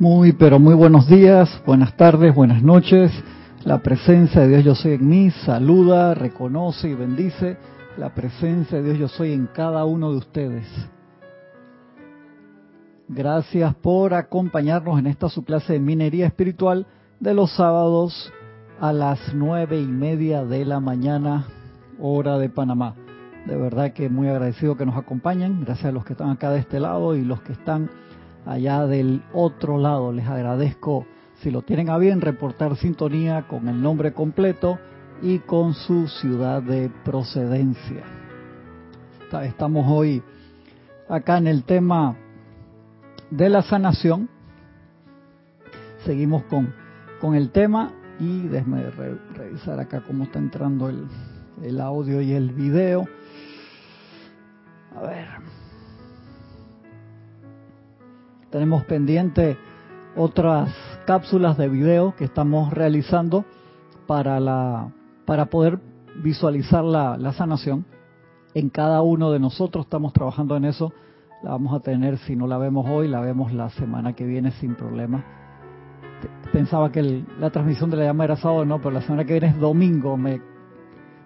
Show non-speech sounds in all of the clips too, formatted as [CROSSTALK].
Muy, pero muy buenos días, buenas tardes, buenas noches. La presencia de Dios yo soy en mí saluda, reconoce y bendice la presencia de Dios yo soy en cada uno de ustedes. Gracias por acompañarnos en esta su clase de minería espiritual de los sábados a las nueve y media de la mañana, hora de Panamá. De verdad que muy agradecido que nos acompañen. Gracias a los que están acá de este lado y los que están allá del otro lado. Les agradezco, si lo tienen a bien, reportar sintonía con el nombre completo y con su ciudad de procedencia. Estamos hoy acá en el tema de la sanación. Seguimos con, con el tema y déjeme revisar acá cómo está entrando el, el audio y el video. A ver. Tenemos pendiente otras cápsulas de video que estamos realizando para la para poder visualizar la, la sanación. En cada uno de nosotros estamos trabajando en eso. La vamos a tener, si no la vemos hoy, la vemos la semana que viene sin problema. Pensaba que la transmisión de la llama era sábado, no, pero la semana que viene es domingo. Me,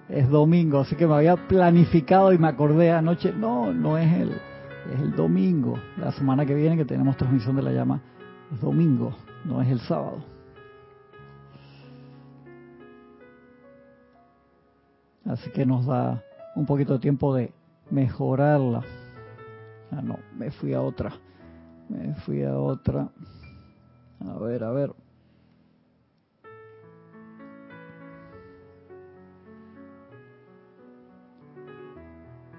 es domingo, así que me había planificado y me acordé anoche, no, no es el, es el domingo. La semana que viene que tenemos transmisión de la llama es domingo, no es el sábado. Así que nos da un poquito de tiempo de mejorarla. Ah, no, me fui a otra. Me fui a otra. A ver, a ver.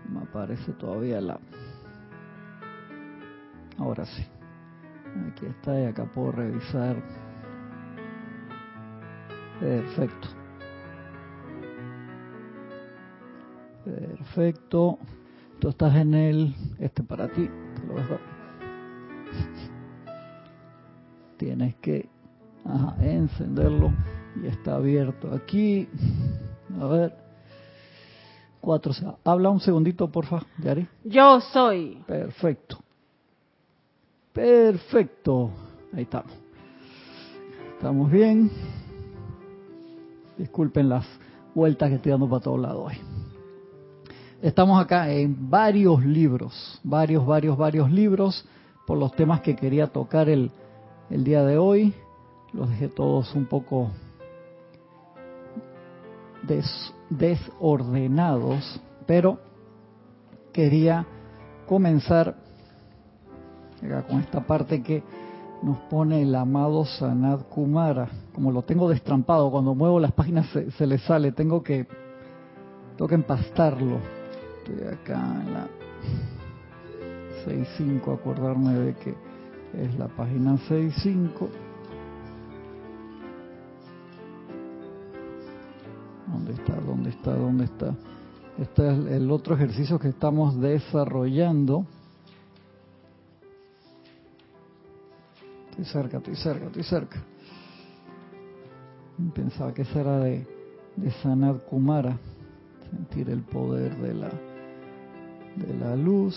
Me aparece todavía la... Ahora sí. Aquí está y acá puedo revisar. Perfecto. Perfecto. Tú estás en el... Este para ti. Te lo dejo. Tienes que ajá, encenderlo. Y está abierto aquí. A ver. Cuatro. Habla un segundito, porfa, Yari. Yo soy. Perfecto. Perfecto. Ahí estamos. Estamos bien. Disculpen las vueltas que estoy dando para todos lados hoy. Estamos acá en varios libros, varios, varios, varios libros por los temas que quería tocar el, el día de hoy. Los dejé todos un poco des, desordenados, pero quería comenzar con esta parte que nos pone el amado Sanad Kumara. Como lo tengo destrampado, cuando muevo las páginas se, se le sale, tengo que, tengo que empastarlo. Estoy acá en la 6.5, acordarme de que es la página 6.5. ¿Dónde está? ¿Dónde está? ¿Dónde está? Este es el otro ejercicio que estamos desarrollando. Estoy cerca, estoy cerca, estoy cerca. Pensaba que esa era de, de Sanat Kumara. Sentir el poder de la, de la luz.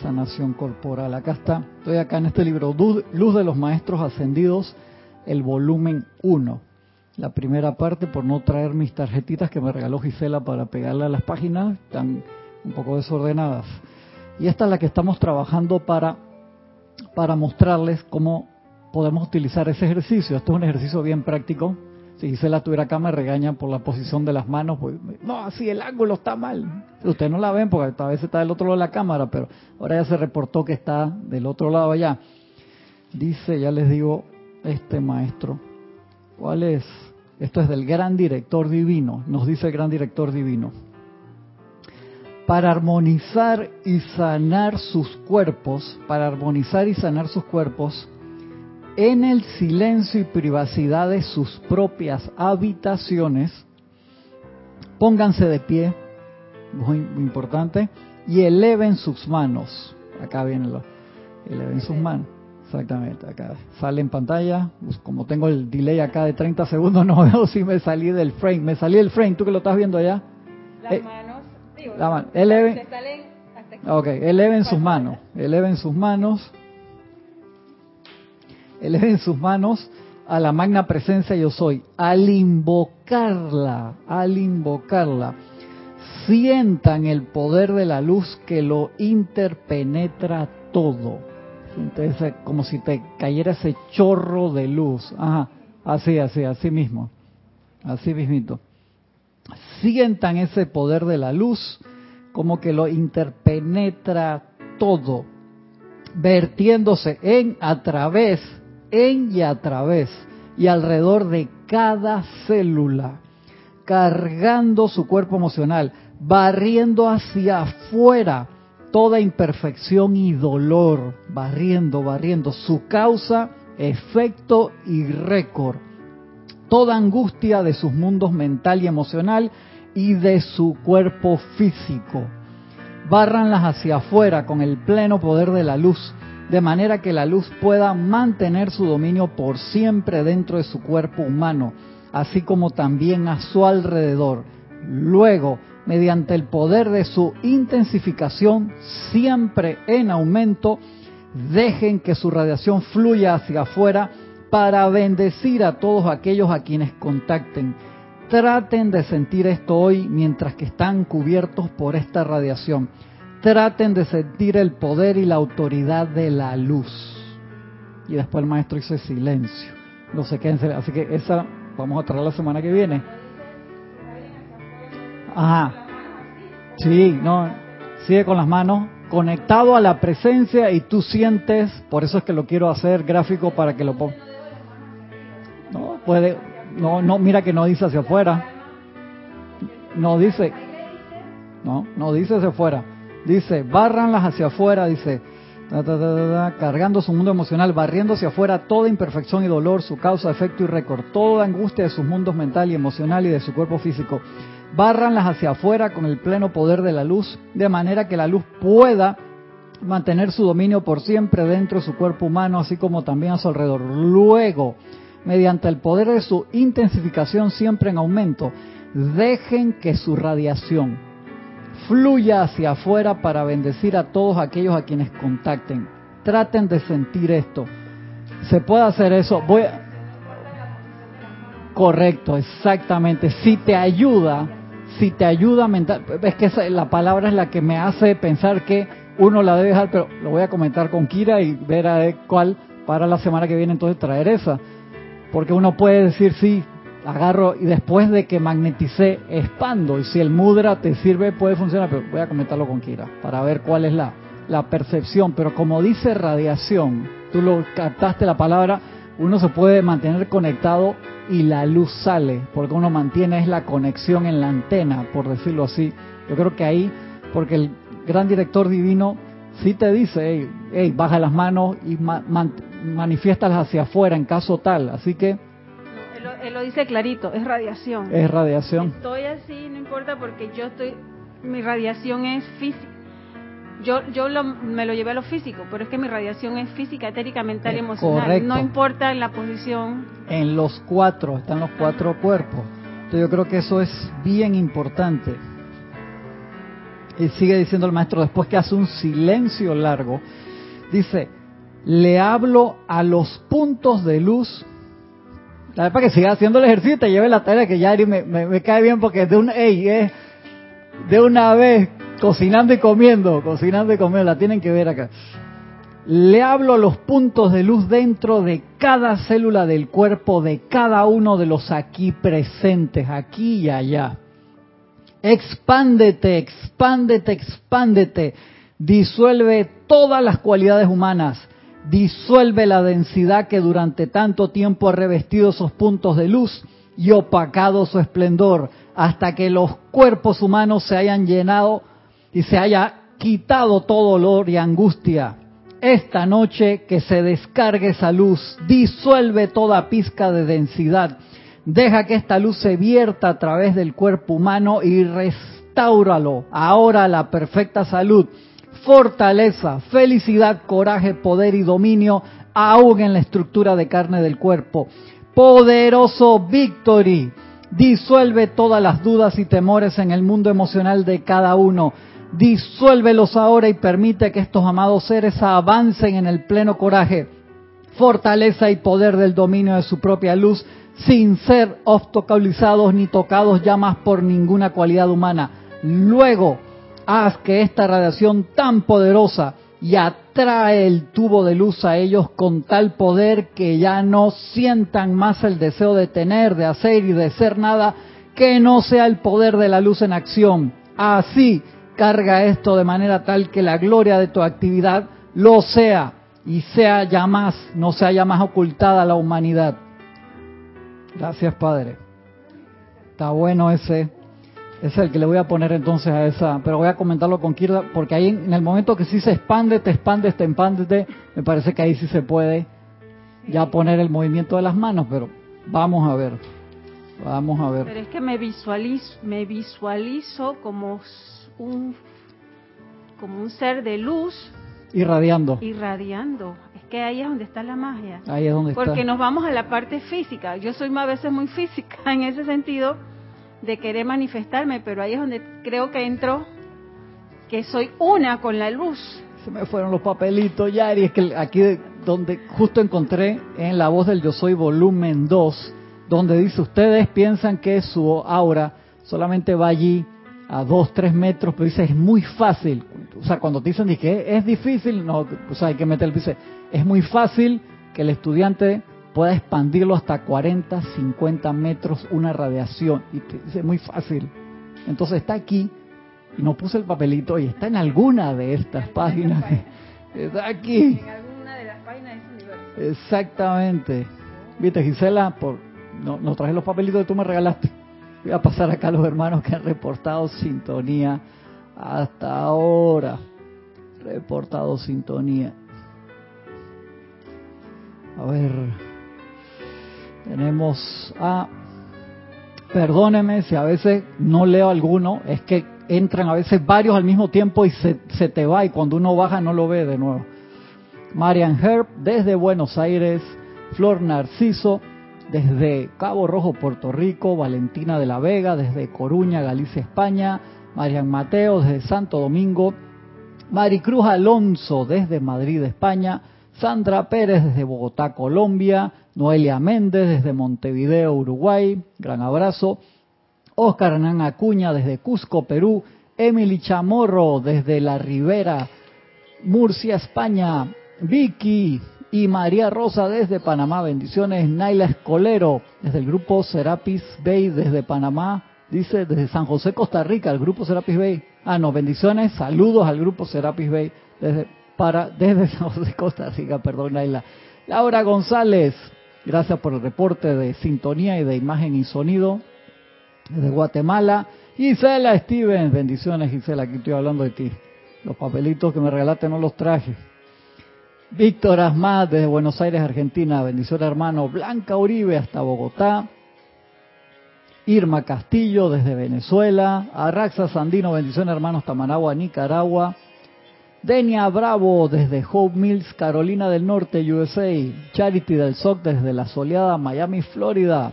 Sanación corporal. Acá está. Estoy acá en este libro, Luz de los Maestros Ascendidos, el volumen 1. La primera parte, por no traer mis tarjetitas que me regaló Gisela para pegarle a las páginas, están un poco desordenadas. Y esta es la que estamos trabajando para para mostrarles cómo podemos utilizar ese ejercicio. Esto es un ejercicio bien práctico. Si Gisela estuviera acá me regaña por la posición de las manos. Pues, no, así el ángulo está mal. Ustedes no la ven porque a veces está del otro lado de la cámara, pero ahora ya se reportó que está del otro lado allá. Dice, ya les digo, este maestro. ¿Cuál es? Esto es del gran director divino. Nos dice el gran director divino para armonizar y sanar sus cuerpos, para armonizar y sanar sus cuerpos, en el silencio y privacidad de sus propias habitaciones, pónganse de pie, muy, muy importante, y eleven sus manos. Acá viene lo, eleven sus manos. Exactamente, acá sale en pantalla. Pues como tengo el delay acá de 30 segundos, [LAUGHS] no veo si me salí del frame. Me salí del frame, tú que lo estás viendo allá. Las eh, Eleven, ok, eleven sus manos, eleven sus manos eleven sus manos a la magna presencia yo soy. Al invocarla, al invocarla, sientan el poder de la luz que lo interpenetra todo. Entonces, como si te cayera ese chorro de luz. Ajá, así, así, así mismo. Así mismito. Sientan ese poder de la luz como que lo interpenetra todo, vertiéndose en, a través, en y a través, y alrededor de cada célula, cargando su cuerpo emocional, barriendo hacia afuera toda imperfección y dolor, barriendo, barriendo su causa, efecto y récord, toda angustia de sus mundos mental y emocional y de su cuerpo físico. Bárranlas hacia afuera con el pleno poder de la luz, de manera que la luz pueda mantener su dominio por siempre dentro de su cuerpo humano, así como también a su alrededor. Luego, mediante el poder de su intensificación, siempre en aumento, dejen que su radiación fluya hacia afuera para bendecir a todos aquellos a quienes contacten. Traten de sentir esto hoy mientras que están cubiertos por esta radiación. Traten de sentir el poder y la autoridad de la luz. Y después el maestro hizo silencio. No sé qué, así que esa vamos a traer la semana que viene. Ajá. Sí, no, sigue con las manos conectado a la presencia y tú sientes, por eso es que lo quiero hacer gráfico para que lo ponga. No, puede, no, no, mira que no dice hacia afuera. No dice, no, no dice hacia afuera. Dice, barranlas hacia afuera, dice, cargando su mundo emocional, barriendo hacia afuera toda imperfección y dolor, su causa, efecto y récord, toda angustia de sus mundos mental y emocional y de su cuerpo físico. Barranlas hacia afuera con el pleno poder de la luz, de manera que la luz pueda mantener su dominio por siempre dentro de su cuerpo humano, así como también a su alrededor. Luego, mediante el poder de su intensificación siempre en aumento, dejen que su radiación fluya hacia afuera para bendecir a todos aquellos a quienes contacten. Traten de sentir esto. Se puede hacer eso. Voy Correcto, exactamente. Si te ayuda, si te ayuda mental, es que la palabra es la que me hace pensar que uno la debe dejar, pero lo voy a comentar con Kira y ver a cuál para la semana que viene entonces traer esa. Porque uno puede decir, sí, agarro y después de que magneticé, expando. Y si el mudra te sirve, puede funcionar, pero voy a comentarlo con Kira para ver cuál es la, la percepción. Pero como dice radiación, tú lo captaste la palabra, uno se puede mantener conectado y la luz sale, porque uno mantiene es la conexión en la antena, por decirlo así. Yo creo que ahí, porque el gran director divino sí te dice, hey, baja las manos y manifiéstalas hacia afuera en caso tal. Así que... Él lo, dice clarito, es radiación. Es radiación. Estoy así, no importa porque yo estoy, mi radiación es física. Yo, yo me lo llevé a lo físico, pero es que mi radiación es física, etérica, mental y emocional. No importa en la posición. En los cuatro, están los cuatro cuerpos. Entonces yo creo que eso es bien importante. Y sigue diciendo el maestro después que hace un silencio largo. Dice, le hablo a los puntos de luz. La para que siga haciendo el ejercicio y lleve la tarea que ya me, cae bien porque de, un, ey, de una vez cocinando y comiendo, cocinando y comiendo, la tienen que ver acá. Le hablo a los puntos de luz dentro de cada célula del cuerpo de cada uno de los aquí presentes, aquí y allá. Expándete, expándete, expándete. Disuelve todas las cualidades humanas disuelve la densidad que durante tanto tiempo ha revestido esos puntos de luz y opacado su esplendor, hasta que los cuerpos humanos se hayan llenado y se haya quitado todo dolor y angustia. Esta noche que se descargue esa luz, disuelve toda pizca de densidad, deja que esta luz se vierta a través del cuerpo humano y restáuralo ahora a la perfecta salud fortaleza, felicidad, coraje, poder y dominio aún en la estructura de carne del cuerpo. Poderoso Victory, disuelve todas las dudas y temores en el mundo emocional de cada uno. Disuélvelos ahora y permite que estos amados seres avancen en el pleno coraje, fortaleza y poder del dominio de su propia luz, sin ser obstaculizados ni tocados ya más por ninguna cualidad humana. Luego, haz que esta radiación tan poderosa y atrae el tubo de luz a ellos con tal poder que ya no sientan más el deseo de tener, de hacer y de ser nada que no sea el poder de la luz en acción. Así, carga esto de manera tal que la gloria de tu actividad lo sea y sea ya más, no sea ya más ocultada a la humanidad. Gracias, Padre. Está bueno ese es el que le voy a poner entonces a esa, pero voy a comentarlo con Kirda, porque ahí en el momento que sí se expande, te expande, te expande, me parece que ahí sí se puede ya poner el movimiento de las manos, pero vamos a ver, vamos a ver. Pero es que me visualizo, me visualizo como un, como un ser de luz. Irradiando. Irradiando. Ahí es donde está la magia. Ahí es donde está. Porque nos vamos a la parte física. Yo soy a veces muy física [LAUGHS] en ese sentido de querer manifestarme, pero ahí es donde creo que entro, que soy una con la luz. Se me fueron los papelitos, ya, y es que aquí donde justo encontré en La Voz del Yo Soy volumen 2, donde dice, ustedes piensan que su aura solamente va allí a 2, 3 metros, pero dice, es muy fácil. O sea, cuando te dicen que es difícil, no, o sea, hay que meter, dice, es muy fácil que el estudiante pueda expandirlo hasta 40, 50 metros una radiación. Y es muy fácil. Entonces está aquí, y no puse el papelito, y está en alguna de estas páginas. [LAUGHS] Está aquí. En alguna de las páginas Exactamente. Viste, Gisela, por, no, nos traje los papelitos que tú me regalaste. Voy a pasar acá a los hermanos que han reportado sintonía hasta ahora. Reportado sintonía. A ver. Tenemos a... Perdóneme si a veces no leo alguno, es que entran a veces varios al mismo tiempo y se, se te va y cuando uno baja no lo ve de nuevo. Marian Herb desde Buenos Aires, Flor Narciso desde Cabo Rojo, Puerto Rico, Valentina de la Vega desde Coruña, Galicia, España, Marian Mateo desde Santo Domingo, Maricruz Alonso desde Madrid, España, Sandra Pérez desde Bogotá, Colombia, Noelia Méndez desde Montevideo, Uruguay, gran abrazo. Oscar Hernán Acuña desde Cusco, Perú. Emily Chamorro desde La Ribera, Murcia, España. Vicky y María Rosa desde Panamá, bendiciones. Naila Escolero desde el grupo Serapis Bay desde Panamá. Dice desde San José, Costa Rica, el grupo Serapis Bay. Ah, no, bendiciones, saludos al grupo Serapis Bay desde, para, desde San José, Costa Rica, perdón, Naila. Laura González, Gracias por el reporte de sintonía y de imagen y sonido desde Guatemala. Gisela Stevens, bendiciones Gisela, aquí estoy hablando de ti. Los papelitos que me regalaste no los traje. Víctor Asmad desde Buenos Aires, Argentina, bendiciones hermano. Blanca Uribe hasta Bogotá. Irma Castillo desde Venezuela. Arraxa Sandino, bendiciones hermanos, hasta Managua, Nicaragua. Denia Bravo desde Hope Mills, Carolina del Norte, USA. Charity del SOC desde la soleada Miami, Florida.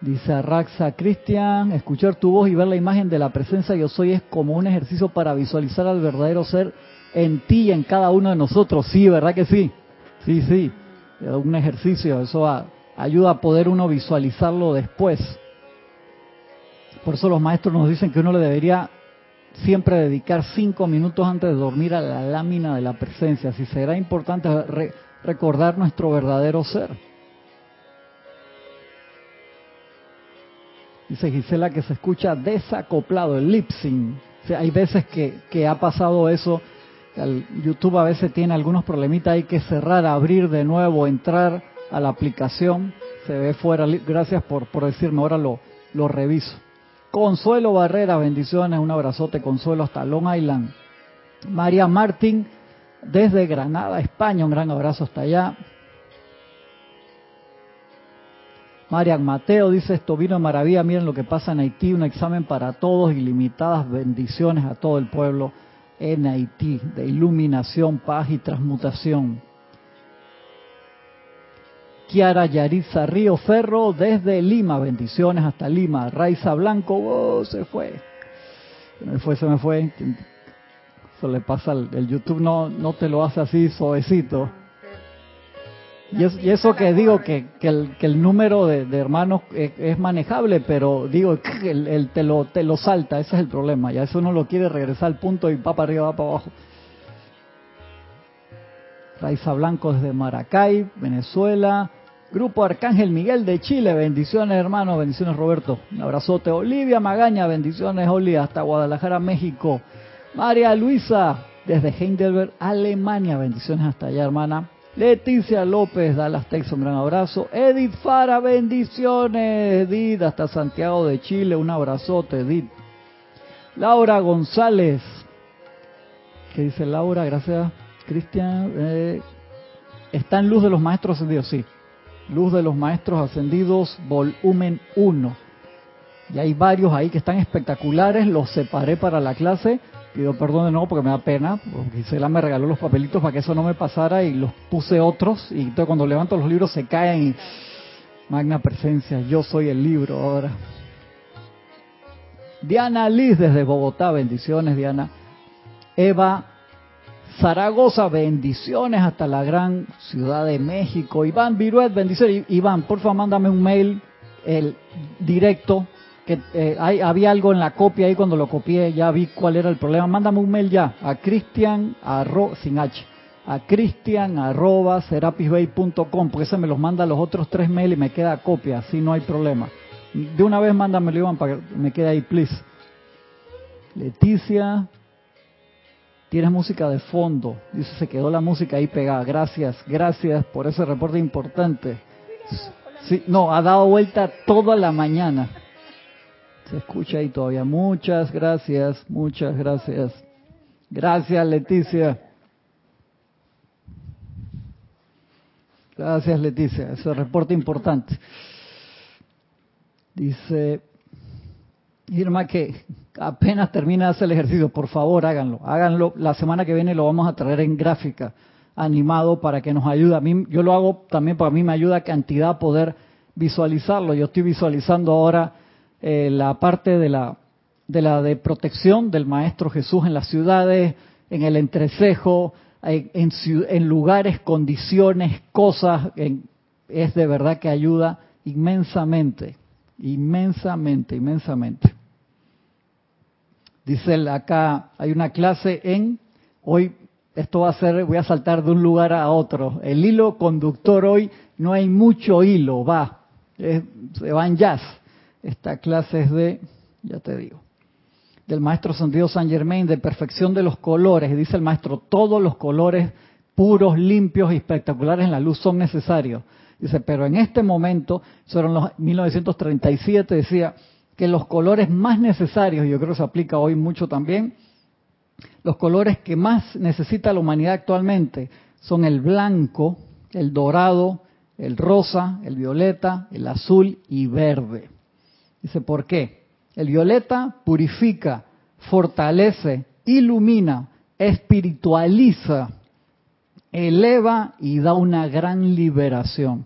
Dice Arraxa Cristian, escuchar tu voz y ver la imagen de la presencia yo soy es como un ejercicio para visualizar al verdadero ser en ti y en cada uno de nosotros. Sí, ¿verdad que sí? Sí, sí. Un ejercicio, eso ayuda a poder uno visualizarlo después. Por eso los maestros nos dicen que uno le debería siempre dedicar cinco minutos antes de dormir a la lámina de la presencia. Si será importante recordar nuestro verdadero ser. Dice Gisela que se escucha desacoplado, el lip hay veces que, que ha pasado eso. YouTube a veces tiene algunos problemitas, hay que cerrar, abrir de nuevo, entrar a la aplicación. Se ve fuera. Gracias por, por decirme, ahora lo, lo reviso. Consuelo Barrera, bendiciones, un abrazote, Consuelo, hasta Long Island. María Martín, desde Granada, España, un gran abrazo hasta allá. Marian Mateo dice, esto vino de maravilla, miren lo que pasa en Haití, un examen para todos, ilimitadas bendiciones a todo el pueblo en Haití, de iluminación, paz y transmutación. Kiara Yariza Río Ferro desde Lima, bendiciones hasta Lima. Raiza Blanco, oh, se fue. Se me fue, se me fue. Eso le pasa, el, YouTube no, no te lo hace así suavecito. Y, eso que digo, que, el, número de, hermanos es, manejable, pero digo, el, te, lo, te lo salta, ese es el problema. Ya eso uno lo quiere regresar al punto y va para arriba, va para abajo. Raiza Blanco desde Maracay, Venezuela. Grupo Arcángel Miguel de Chile, bendiciones hermano, bendiciones Roberto. Un abrazote. Olivia Magaña, bendiciones Oli, hasta Guadalajara, México. María Luisa, desde Heidelberg, Alemania, bendiciones hasta allá hermana. Leticia López, Dallas, Texas, un gran abrazo. Edith Fara, bendiciones. Edith, hasta Santiago de Chile, un abrazote, Edith. Laura González. ¿Qué dice Laura? Gracias, Cristian. Eh, está en Luz de los Maestros Ascendidos, sí. Luz de los Maestros Ascendidos, volumen 1. Y hay varios ahí que están espectaculares, los separé para la clase pido perdón de nuevo porque me da pena, porque Gisela me regaló los papelitos para que eso no me pasara y los puse otros y entonces cuando levanto los libros se caen magna presencia, yo soy el libro ahora. Diana Liz desde Bogotá, bendiciones Diana. Eva Zaragoza, bendiciones hasta la gran ciudad de México. Iván Viruet, bendiciones. Iván, por favor, mándame un mail el directo que eh, había algo en la copia ahí cuando lo copié, ya vi cuál era el problema. Mándame un mail ya a cristian sin h a cristian arroba porque ese me los manda los otros tres mails y me queda copia, así no hay problema. De una vez mándamelo Iván para que me quede ahí, please. Leticia, tienes música de fondo. Dice, se quedó la música ahí pegada. Gracias, gracias por ese reporte importante. Sí, no, ha dado vuelta toda la mañana. Se escucha ahí todavía. Muchas gracias, muchas gracias. Gracias, Leticia. Gracias, Leticia. Ese reporte importante. Dice Irma que apenas termina de hacer el ejercicio, por favor háganlo. Háganlo. La semana que viene lo vamos a traer en gráfica, animado para que nos ayude. A mí, yo lo hago también para mí me ayuda cantidad poder visualizarlo. Yo estoy visualizando ahora eh, la parte de la, de la de protección del Maestro Jesús en las ciudades, en el entrecejo, en, en, lugares, condiciones, cosas, es de verdad que ayuda inmensamente, inmensamente, inmensamente. Dice acá, hay una clase en, hoy esto va a ser, voy a saltar de un lugar a otro. El hilo conductor hoy, no hay mucho hilo, va, se va en jazz. Esta clase es de, ya te digo, del maestro Santiago San Germain, de perfección de los colores. Dice el maestro, todos los colores puros, limpios y espectaculares en la luz son necesarios. Dice, pero en este momento, eso en los 1937, decía que los colores más necesarios, y yo creo que se aplica hoy mucho también, los colores que más necesita la humanidad actualmente son el blanco, el dorado, el rosa, el violeta, el azul y verde. Dice, ¿por qué? El violeta purifica, fortalece, ilumina, espiritualiza, eleva y da una gran liberación.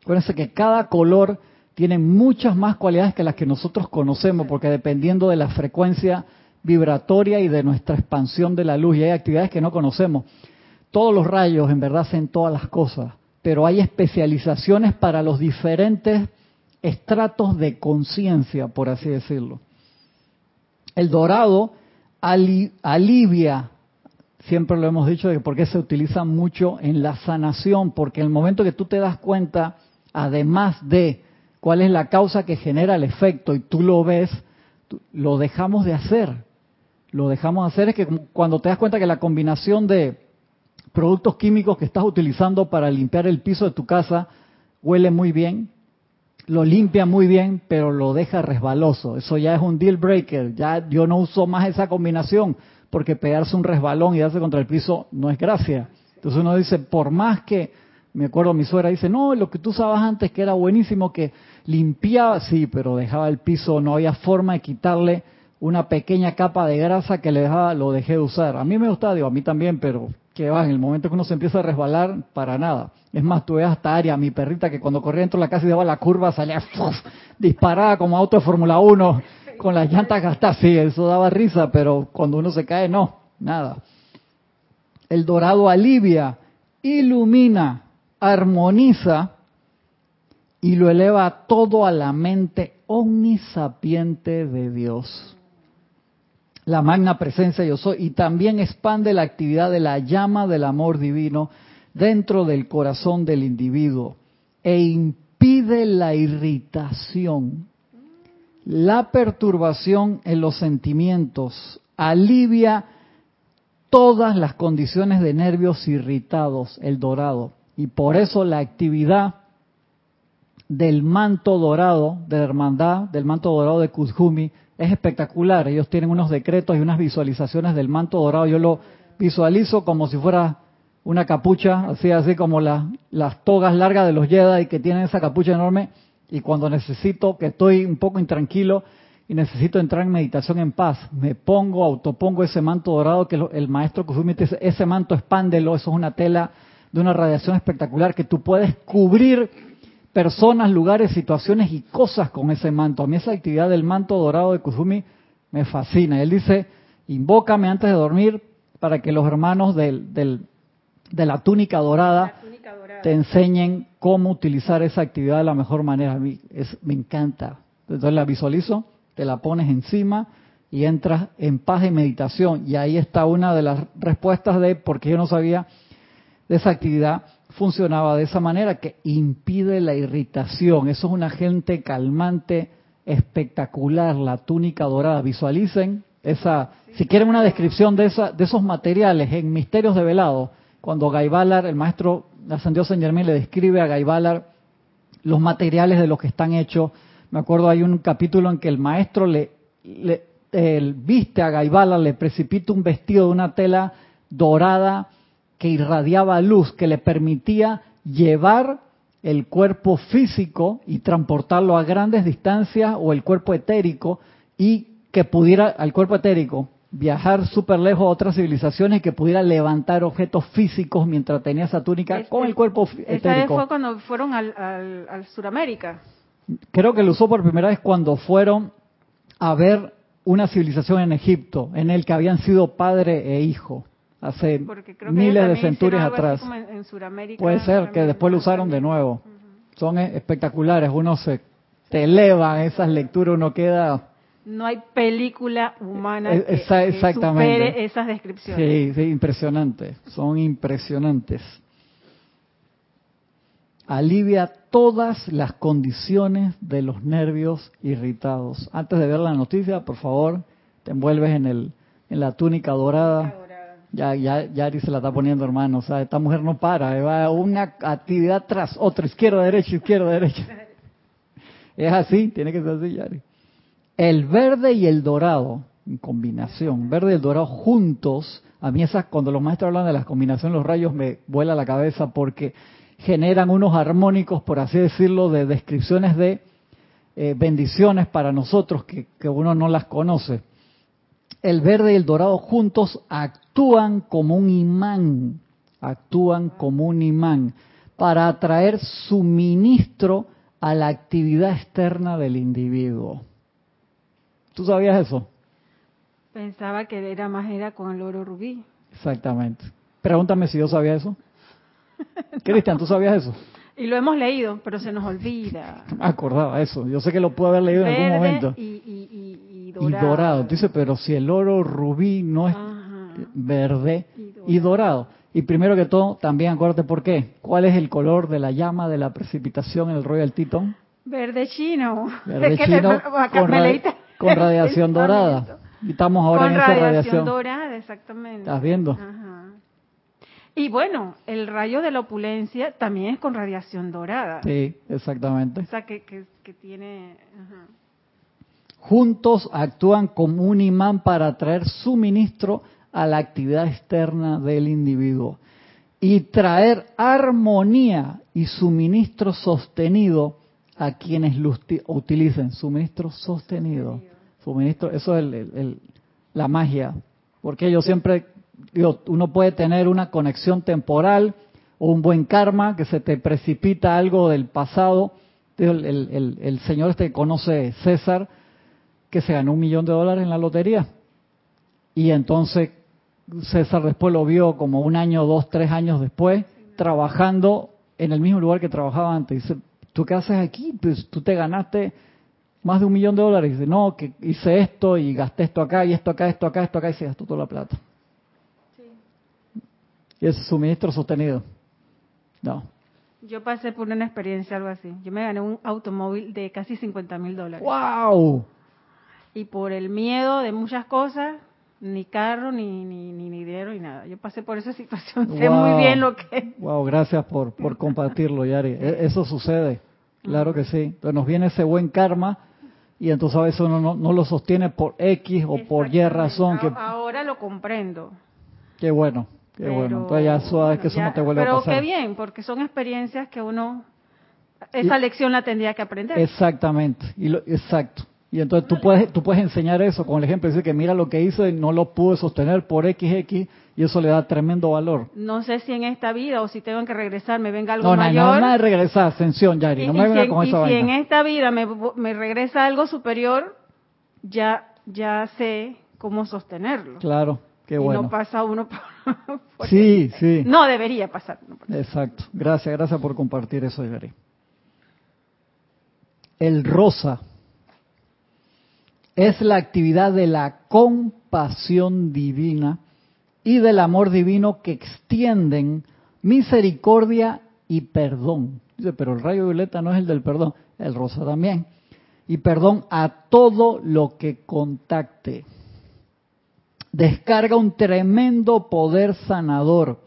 Acuérdense que cada color tiene muchas más cualidades que las que nosotros conocemos, porque dependiendo de la frecuencia vibratoria y de nuestra expansión de la luz, y hay actividades que no conocemos. Todos los rayos en verdad hacen todas las cosas, pero hay especializaciones para los diferentes estratos de conciencia, por así decirlo. El dorado alivia, siempre lo hemos dicho, de por qué se utiliza mucho en la sanación, porque en el momento que tú te das cuenta, además de cuál es la causa que genera el efecto y tú lo ves, lo dejamos de hacer. Lo dejamos de hacer es que cuando te das cuenta que la combinación de productos químicos que estás utilizando para limpiar el piso de tu casa huele muy bien, lo limpia muy bien, pero lo deja resbaloso. Eso ya es un deal breaker. Ya yo no uso más esa combinación porque pegarse un resbalón y darse contra el piso no es gracia. Entonces uno dice, por más que, me acuerdo mi suegra dice, no, lo que tú usabas antes que era buenísimo, que limpiaba, sí, pero dejaba el piso, no había forma de quitarle una pequeña capa de grasa que le dejaba, lo dejé de usar. A mí me gustaba, digo, a mí también, pero que va, en el momento que uno se empieza a resbalar, para nada. Es más, tuve hasta Aria, mi perrita, que cuando corría dentro de la casa y daba la curva, salía disparada como auto de Fórmula 1, con las llantas gastadas. Sí, eso daba risa, pero cuando uno se cae, no, nada. El dorado alivia, ilumina, armoniza y lo eleva todo a la mente omnisapiente de Dios. La magna presencia yo soy y también expande la actividad de la llama del amor divino dentro del corazón del individuo e impide la irritación, la perturbación en los sentimientos, alivia todas las condiciones de nervios irritados, el dorado. Y por eso la actividad del manto dorado, de la hermandad, del manto dorado de Kuzhumi, es espectacular. Ellos tienen unos decretos y unas visualizaciones del manto dorado. Yo lo visualizo como si fuera una capucha, así así como las togas largas de los Jedi que tienen esa capucha enorme. Y cuando necesito, que estoy un poco intranquilo y necesito entrar en meditación en paz, me pongo, autopongo ese manto dorado que el maestro Kuzumi dice, ese manto expándelo, eso es una tela de una radiación espectacular que tú puedes cubrir personas, lugares, situaciones y cosas con ese manto. A mí esa actividad del manto dorado de Kuzumi me fascina. Él dice, invócame antes de dormir para que los hermanos del, del de la túnica dorada, te enseñen cómo utilizar esa actividad de la mejor manera. A mí me encanta. Entonces la visualizo, te la pones encima y entras en paz y meditación. Y ahí está una de las respuestas de por qué yo no sabía de esa actividad funcionaba de esa manera que impide la irritación. Eso es un agente calmante espectacular, la túnica dorada. Visualicen esa, si quieren una descripción de esa, de esos materiales en Misterios de Velado, cuando Gaibalar, el maestro ascendió San Germán, le describe a Gaibalar los materiales de los que están hechos. Me acuerdo hay un capítulo en que el maestro le, viste a Gaibalar, le precipita un vestido de una tela dorada que irradiaba luz, que le permitía llevar el cuerpo físico y transportarlo a grandes distancias o el cuerpo etérico y que pudiera al cuerpo etérico viajar súper lejos a otras civilizaciones que pudiera levantar objetos físicos mientras tenía esa túnica con el cuerpo etérico. Esa fue cuando fueron al, al, Suramérica. Creo que lo usó por primera vez cuando fueron a ver una civilización en Egipto, en el que habían sido padre e hijo, hace miles de centurias atrás. Puede ser que después lo usaron de nuevo. Son espectaculares, uno se te eleva esas lecturas, uno queda no hay película humana eh, que, supere esas descripciones. Sí, sí, impresionante. Son impresionantes. Alivia todas las condiciones de los nervios irritados. Antes de ver la noticia, por favor, te envuelves en el en la túnica dorada. Ya, ya, Yari se la está poniendo, hermano. O sea, esta mujer no para, va una actividad tras otra, izquierda, derecha, izquierda, derecha. [LAUGHS] Es así, tiene que ser así, Yari. El verde y el dorado, en combinación, verde y el dorado juntos, a mí esas, cuando los maestros hablan de las combinaciones, los rayos me vuela la cabeza porque generan unos armónicos, por así decirlo, de descripciones de eh, bendiciones para nosotros que, que uno no las conoce. El verde y el dorado juntos actúan como un imán, actúan como un imán para atraer suministro a la actividad externa del individuo. ¿Tú sabías eso? Pensaba que era más era con el oro rubí. Exactamente. Pregúntame si yo sabía eso. [LAUGHS] Cristian, ¿tú sabías eso? Y lo hemos leído, pero se nos olvida. Me acordaba eso. Yo sé que lo pude haber leído en algún momento. Y, y, y, dorado. Y dorado. Dice, pero si el oro rubí no es verde y dorado. y primero que todo, también acuérdate por qué. ¿Cuál es el color de la llama de la precipitación en el Royal Teton? Verde chino. Verde chino. con, con radiación dorada. Y estamos ahora en esa radiación. radiación dorada, exactamente. ¿Estás viendo? Y bueno, el rayo de la opulencia también es con radiación dorada. Sí, exactamente. O sea, que, que, tiene... Juntos actúan como un imán para atraer suministro a la actividad externa del individuo y traer armonía y suministro sostenido a quienes lo utilicen. Suministro sostenido. Suministro, eso es la magia. Porque yo siempre digo, uno puede tener una conexión temporal o un buen karma que se te precipita algo del pasado. El, el, señor este que conoce César, que se ganó un millón de dólares en la lotería. Y entonces César después lo vio como un año, dos, tres años después, trabajando en el mismo lugar que trabajaba antes. Dice, ¿tú qué haces aquí? Pues tú te ganaste más de un millón de dólares. Dice, no, que hice esto y gasté esto acá y esto acá, esto acá, esto acá y se gastó toda la plata. Y ese suministro sostenido. No. Yo pasé por una experiencia algo así. Yo me gané un automóvil de casi 50 mil dólares. ¡Wow! Y por el miedo de muchas cosas, ni carro, ni, ni, ni, dinero, ni nada. Yo pasé por esa situación, [LAUGHS] sé muy bien lo que Wow, gracias por, por compartirlo, Yari. E, eso sucede, claro que sí. Entonces nos viene ese buen karma y entonces a veces uno no, lo sostiene por X o por Y razón. Que... Ahora lo comprendo. Qué bueno, qué bueno. Entonces ya suave que eso no te vuelve a pasar. Pero qué bien, porque son experiencias que uno... Esa lección la tendría que aprender. Exactamente, y lo, exacto. Y entonces tú puedes, tú puedes enseñar eso con el ejemplo, decir que mira lo que hice, no lo pude sostener por XX y eso le da tremendo valor. No sé si en esta vida o si tengo que regresar me venga algo mayor. No, nada de regresar, ascensión, Yari, no me venga con esa Y si en esta vida me, me, regresa algo superior, ya, ya sé cómo sostenerlo. Claro, qué bueno. Y no pasa uno por... [LAUGHS] Sí, sí. No debería pasar. Exacto. Gracias, gracias por compartir eso, Yari. El rosa es la actividad de la compasión divina y del amor divino que extienden misericordia y perdón. Dice, pero el rayo violeta no es el del perdón, el rosa también. Y perdón a todo lo que contacte. Descarga un tremendo poder sanador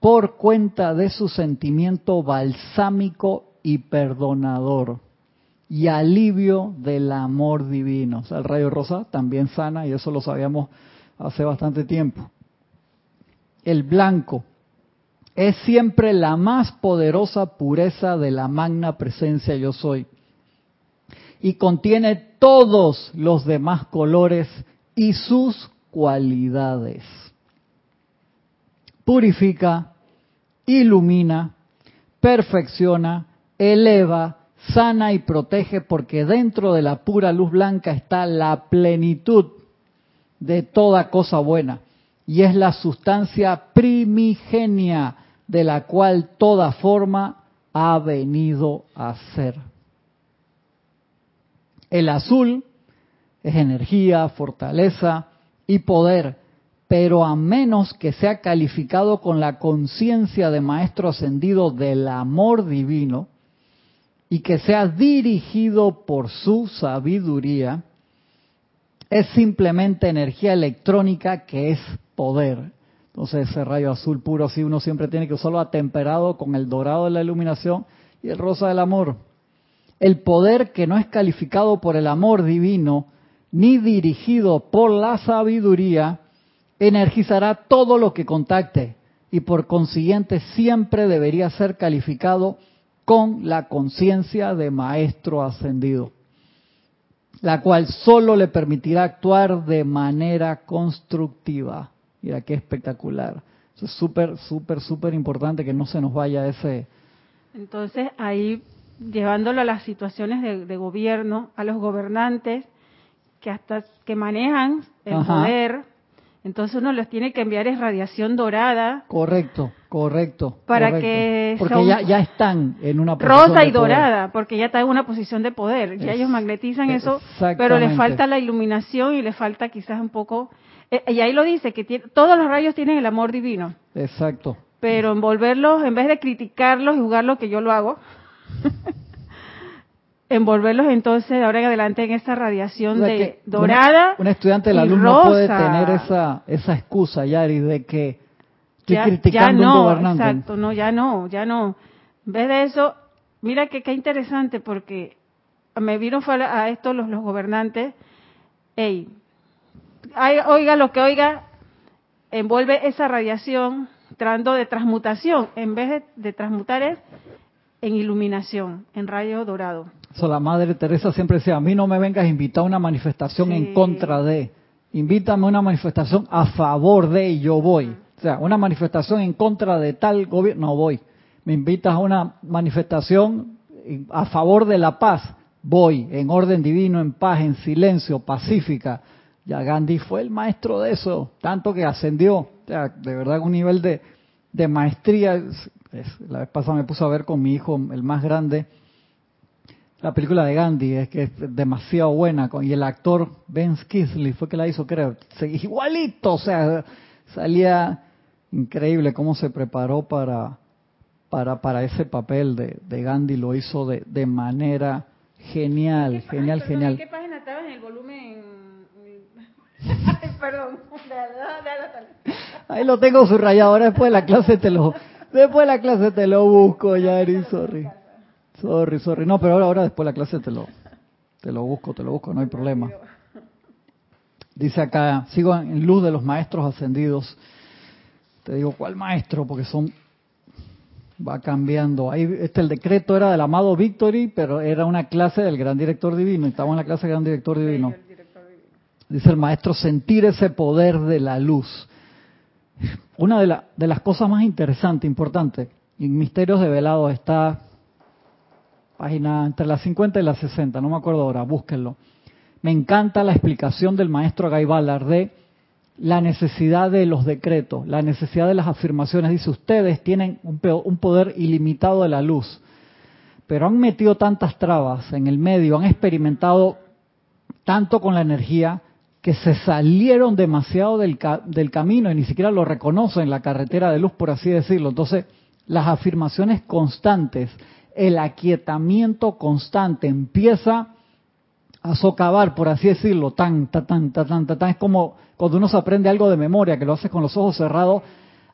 por cuenta de su sentimiento balsámico y perdonador y alivio del amor divino. O sea, el rayo rosa también sana y eso lo sabíamos hace bastante tiempo. El blanco es siempre la más poderosa pureza de la magna presencia yo soy y contiene todos los demás colores y sus cualidades. Purifica, ilumina, perfecciona, eleva, sana y protege porque dentro de la pura luz blanca está la plenitud de toda cosa buena y es la sustancia primigenia de la cual toda forma ha venido a ser. El azul es energía, fortaleza y poder, pero a menos que sea calificado con la conciencia de maestro ascendido del amor divino, y que sea dirigido por su sabiduría, es simplemente energía electrónica que es poder. Entonces ese rayo azul puro así uno siempre tiene que usarlo atemperado con el dorado de la iluminación y el rosa del amor. El poder que no es calificado por el amor divino ni dirigido por la sabiduría energizará todo lo que contacte y por consiguiente siempre debería ser calificado con la conciencia de maestro ascendido, la cual solo le permitirá actuar de manera constructiva. Mira qué espectacular. es súper, súper, súper importante que no se nos vaya ese... Entonces ahí, llevándolo a las situaciones de, gobierno, a los gobernantes que hasta que manejan el poder, entonces uno les tiene que enviar es radiación dorada. Correcto, correcto. Para que porque ya, ya están en una posición rosa y dorada, porque ya están en una posición de poder. Ya ellos magnetizan eso, pero les falta la iluminación y les falta quizás un poco. Eh, y ahí lo dice que todos los rayos tienen el amor divino. Exacto. Pero envolverlos, en vez de criticarlos y jugarlo que yo lo hago. [LAUGHS] envolverlos entonces ahora en adelante en esa radiación de dorada. Un estudiante del alumno puede tener esa, esa excusa, Yari, de que estoy criticando ya no, un gobernante. Exacto, no, ya no, ya no. En vez de eso, mira que qué interesante porque me vino a esto los, los gobernantes, hey, oiga lo que oiga, envuelve esa radiación tratando de transmutación, en vez de, de transmutar es en iluminación, en rayo dorado la Madre Teresa siempre decía, a mí no me vengas a invitar a una manifestación en contra de, invítame a una manifestación a favor de y yo voy. O sea, una manifestación en contra de tal gobierno, no voy. Me invitas a una manifestación a favor de la paz, voy, en orden divino, en paz, en silencio, pacífica. Ya Gandhi fue el maestro de eso, tanto que ascendió, o sea, de verdad un nivel de, de maestría la vez pasada me puse a ver con mi hijo, el más grande, la película de Gandhi, es que es demasiado buena, y el actor Ben Skisley fue que la hizo, creo, igualito, o sea, salía increíble cómo se preparó para, para, para ese papel de, de Gandhi, lo hizo de, de manera genial, genial, genial. ¿Qué página estaba en el volumen? [LAUGHS] Perdón. Ahí lo tengo subrayado, ahora después de la clase te lo, después de la clase te lo busco, Yari, sorry. Sorry, sorry. No, pero ahora, ahora después de la clase te lo, te lo busco, te lo busco, no hay problema. Dice acá, sigo en luz de los maestros ascendidos. Te digo, ¿cuál maestro? Porque son, va cambiando. Ahí, este, el decreto era del amado Victory, pero era una clase del gran director divino. Estamos en la clase del gran director divino. Dice el maestro, sentir ese poder de la luz. Una de, de las cosas más interesantes, importantes, en Misterios de Velado está página entre las 50 y las 60, no me acuerdo ahora, búsquenlo. Me encanta la explicación del maestro Guy Ballard de la necesidad de los decretos, la necesidad de las afirmaciones. Dice, ustedes tienen un poder ilimitado de la luz, pero han metido tantas trabas en el medio, han experimentado tanto con la energía que se salieron demasiado del, del camino y ni siquiera lo reconocen la carretera de luz, por así decirlo. Entonces, las afirmaciones constantes, el aquietamiento constante empieza a socavar, por así decirlo, tan, tan, tan, tan, tan, es como cuando uno se aprende algo de memoria, que lo hace con los ojos cerrados,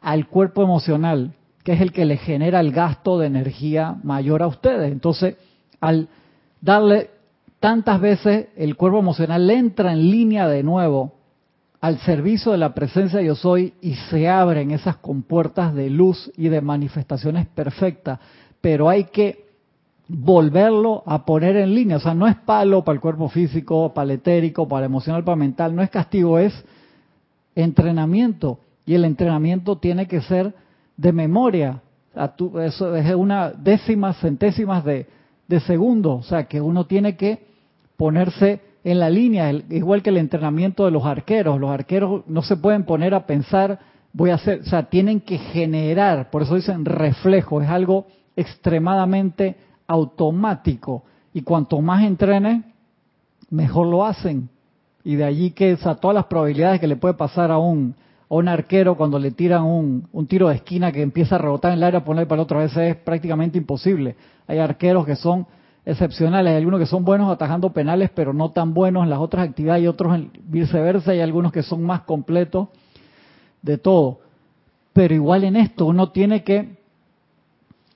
al cuerpo emocional, que es el que le genera el gasto de energía mayor a ustedes. Entonces, al darle tantas veces, el cuerpo emocional entra en línea de nuevo al servicio de la presencia de yo soy y se abren esas compuertas de luz y de manifestaciones perfectas pero hay que volverlo a poner en línea. O sea, no es palo para el cuerpo físico, para el etérico, para el emocional, para el mental, no es castigo, es entrenamiento. Y el entrenamiento tiene que ser de memoria. eso es una décima, centésimas de, de segundo. O sea, que uno tiene que ponerse en la línea, igual que el entrenamiento de los arqueros. Los arqueros no se pueden poner a pensar, voy a hacer, o sea, tienen que generar, por eso dicen reflejo, es algo extremadamente automático y cuanto más entrenen, mejor lo hacen. Y de allí que o todas las probabilidades que le puede pasar a un, a un arquero cuando le tiran un, un, tiro de esquina que empieza a rebotar en el aire, poner para otra vez es prácticamente imposible. Hay arqueros que son excepcionales, hay algunos que son buenos atajando penales, pero no tan buenos en las otras actividades y otros viceversa, hay algunos que son más completos de todo. Pero igual en esto uno tiene que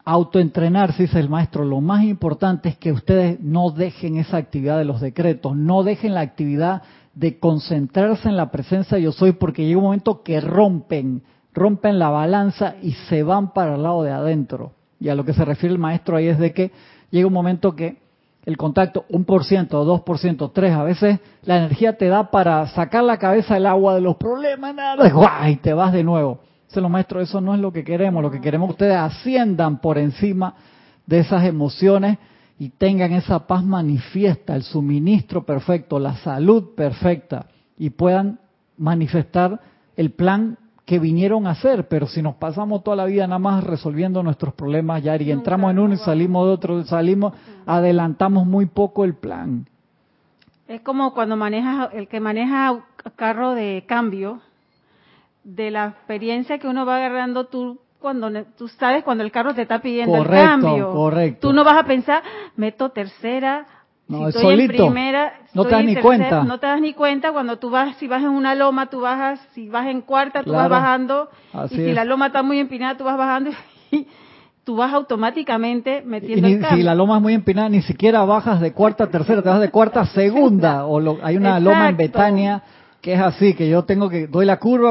autoentrenarse, dice el maestro, lo más importante es que ustedes no dejen esa actividad de los decretos, no dejen la actividad de concentrarse en la presencia de yo soy, porque llega un momento que rompen, rompen la balanza y se van para el lado de adentro. Y a lo que se refiere el maestro ahí es de que llega un momento que el contacto, un por ciento, dos por ciento, tres, a veces la energía te da para sacar la cabeza del agua de los problemas, nada, [LAUGHS] y te vas de nuevo los maestros, eso no es lo que queremos. Lo que queremos es que ustedes asciendan por encima de esas emociones y tengan esa paz manifiesta, el suministro perfecto, la salud perfecta y puedan manifestar el plan que vinieron a hacer, pero si nos pasamos toda la vida nada más resolviendo nuestros problemas ya y entramos en uno y salimos de otro, salimos, adelantamos muy poco el plan. Es como cuando manejas, el que maneja carro de cambio, de la experiencia que uno va agarrando tú cuando tú sabes cuando el carro te está pidiendo el cambio. Correcto. Tú no vas a pensar, meto tercera, no, si estoy en primera, no te das ni cuenta. No te das ni cuenta cuando tú vas, si vas en una loma, tú bajas, si vas en cuarta, tú vas bajando, y si la loma está muy empinada, tú vas bajando [LAUGHS] y tú vas automáticamente metiendo el cambio. Si la loma es muy empinada, ni siquiera bajas de cuarta a tercera, te vas de cuarta a segunda, [LAUGHS] o hay una loma en Betania que es así, que yo tengo que, doy la curva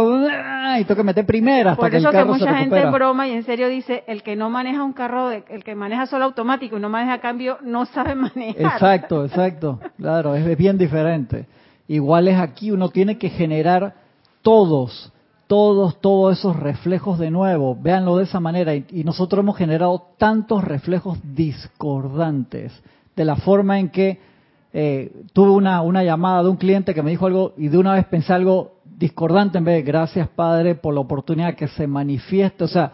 y tengo que meter primera hasta que el carro que mucha gente broma y en serio dice, el que no maneja un carro, el que maneja solo automático y no maneja cambio, no sabe manejar. Exacto, exacto, claro, es bien diferente. Igual es aquí, uno tiene que generar todos, todos, todos esos reflejos de nuevo, véanlo de esa manera, y nosotros hemos generado tantos reflejos discordantes de la forma en que eh, tuve una, una llamada de un cliente que me dijo algo y de una vez pensé algo discordante en vez de gracias Padre por la oportunidad que se manifieste. O sea,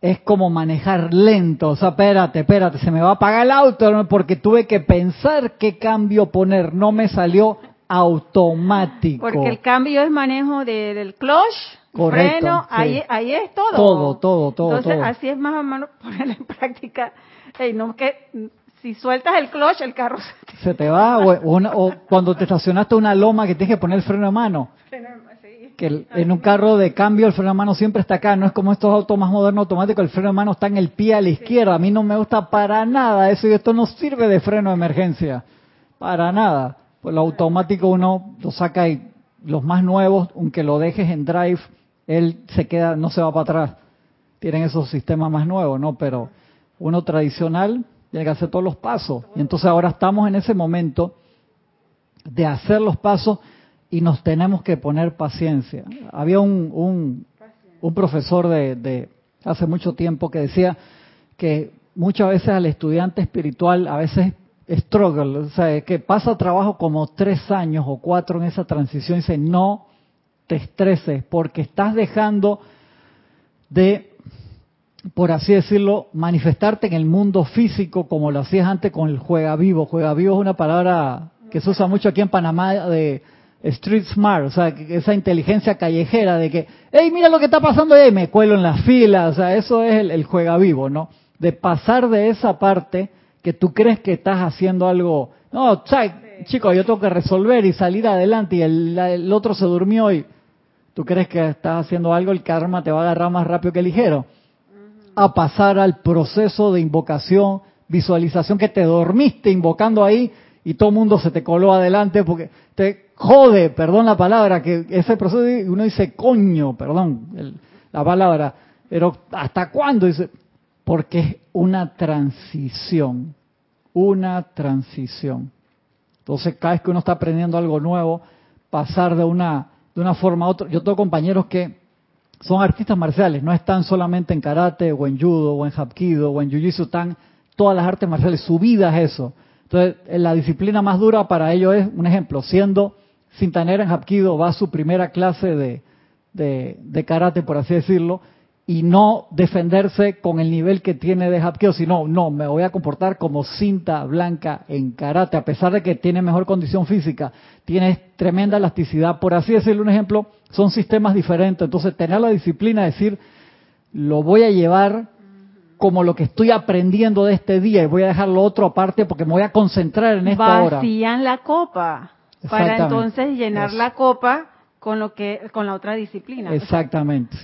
es como manejar lento. O sea, espérate, espérate, se me va a apagar el auto porque tuve que pensar qué cambio poner. No me salió automático. Porque el cambio es manejo del clutch, freno, ahí, ahí es todo. Todo, todo, todo. Entonces, así es más o menos [LAUGHS] ponerlo en práctica. no que si sueltas el clutch, el carro se te, va. O, cuando te estacionaste una loma que tienes que poner el freno de mano. Que en un carro de cambio el freno de mano siempre está acá, no es como estos autos más modernos automáticos, el freno de mano está en el pie a la izquierda. A mí no me gusta para nada eso y esto no sirve de freno de emergencia. Para nada. Pues lo automático uno lo saca y los más nuevos, aunque lo dejes en drive, él se queda, no se va para atrás. Tienen esos sistemas más nuevos, ¿no? Pero uno tradicional tiene que hacer todos los pasos. Y entonces ahora estamos en ese momento de hacer los pasos y nos tenemos que poner paciencia. Había un, un, profesor de, de, hace mucho tiempo que decía que muchas veces al estudiante espiritual a veces struggle, o sea, que pasa trabajo como tres años o cuatro en esa transición y dice, no te estreses porque estás dejando de por así decirlo, manifestarte en el mundo físico como lo hacías antes con el juega vivo. Juega vivo es una palabra que se usa mucho aquí en Panamá de street smart, o sea, esa inteligencia callejera de que, hey, mira lo que está pasando ahí, me cuelo en la fila, o sea, eso es el, juega vivo, ¿no? De pasar de esa parte que tú crees que estás haciendo algo, no, chico, yo tengo que resolver y salir adelante y el, el otro se durmió y tú crees que estás haciendo algo, el karma te va a agarrar más rápido que ligero a pasar al proceso de invocación, visualización que te dormiste invocando ahí y todo el mundo se te coló adelante porque te jode, perdón la palabra, que ese proceso uno dice coño, perdón la palabra, pero ¿hasta cuándo? Dice, porque es una transición, una transición. Entonces cada vez que uno está aprendiendo algo nuevo, pasar de una, de una forma a otra, yo tengo compañeros que son artistas marciales, no están solamente en karate o en judo o en hapkido o en jiu-jitsu, están todas las artes marciales, su vida es eso. Entonces, la disciplina más dura para ellos es, un ejemplo, siendo cintanera en hapkido, va a su primera clase de, de karate, por así decirlo, y no defenderse con el nivel que tiene de Hapkido, sino, no, me voy a comportar como cinta blanca en karate, a pesar de que tiene mejor condición física, tiene tremenda elasticidad, por así decirlo un ejemplo, son sistemas diferentes, entonces tener la disciplina de decir, lo voy a llevar como lo que estoy aprendiendo de este día y voy a dejar lo otro aparte porque me voy a concentrar en esta hora. Vacían la copa. Para entonces llenar la copa con lo que con la otra disciplina. Exactamente.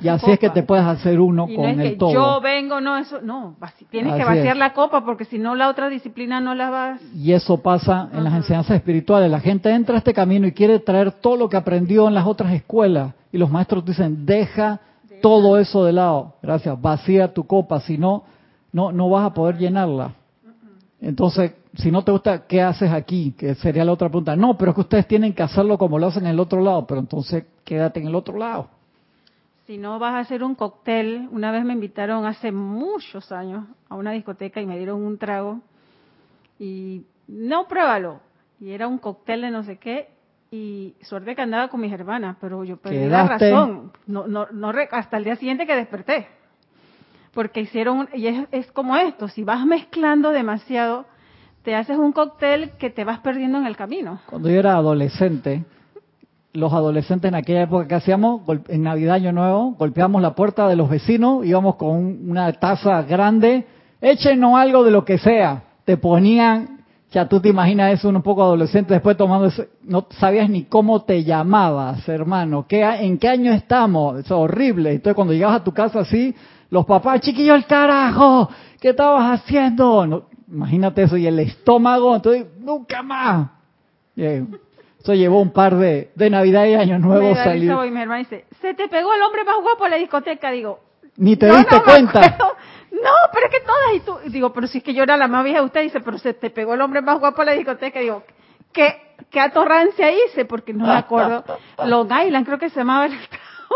y así es que te puedes hacer uno con no es el que Yo vengo, no eso, no, tienes que vaciar la copa porque si no la otra disciplina no la vas. Y eso pasa en las enseñanzas espirituales. La gente entra a este camino y quiere traer todo lo que aprendió en las otras escuelas y los maestros dicen deja todo eso de lado. Gracias. Vacía tu copa, si no no no vas a poder llenarla. Entonces si no te gusta, ¿qué haces aquí? Que sería la otra pregunta. No, pero es que ustedes tienen que hacerlo como lo hacen en el otro lado, pero entonces quédate en el otro lado. Si no vas a hacer un cóctel, una vez me invitaron hace muchos años a una discoteca y me dieron un trago y no pruébalo. Y era un cóctel de no sé qué y suerte que andaba con mis hermanas, pero yo perdí la razón. No, no, no, hasta el día siguiente que desperté. Porque hicieron, y es, es como esto, si vas mezclando demasiado, te haces un cóctel que te vas perdiendo en el camino. Cuando yo era adolescente, los adolescentes en aquella época que hacíamos, en Navidad Año Nuevo, golpeamos la puerta de los vecinos, íbamos con una taza grande, échenos algo de lo que sea. Te ponían, ya tú te imaginas eso un poco adolescente, después tomando eso, no sabías ni cómo te llamabas, hermano, ¿Qué, en qué año estamos, es horrible. Entonces cuando llegabas a tu casa así, los papás, chiquillo el carajo, ¿qué estabas haciendo? Imagínate eso, y el estómago, entonces, nunca más. Eso llevó un par de, de Navidad y Año Nuevo salir. Y mi hermana dice, se te pegó el hombre más guapo en la discoteca. Digo, ni te diste cuenta. No, pero es que todas, y tú, digo, pero si es que yo era la más vieja de usted, dice, pero se te pegó el hombre más guapo en la discoteca. Digo, ¿qué, qué atorrancia hice? Porque no me acuerdo. Long Island creo que se llamaba el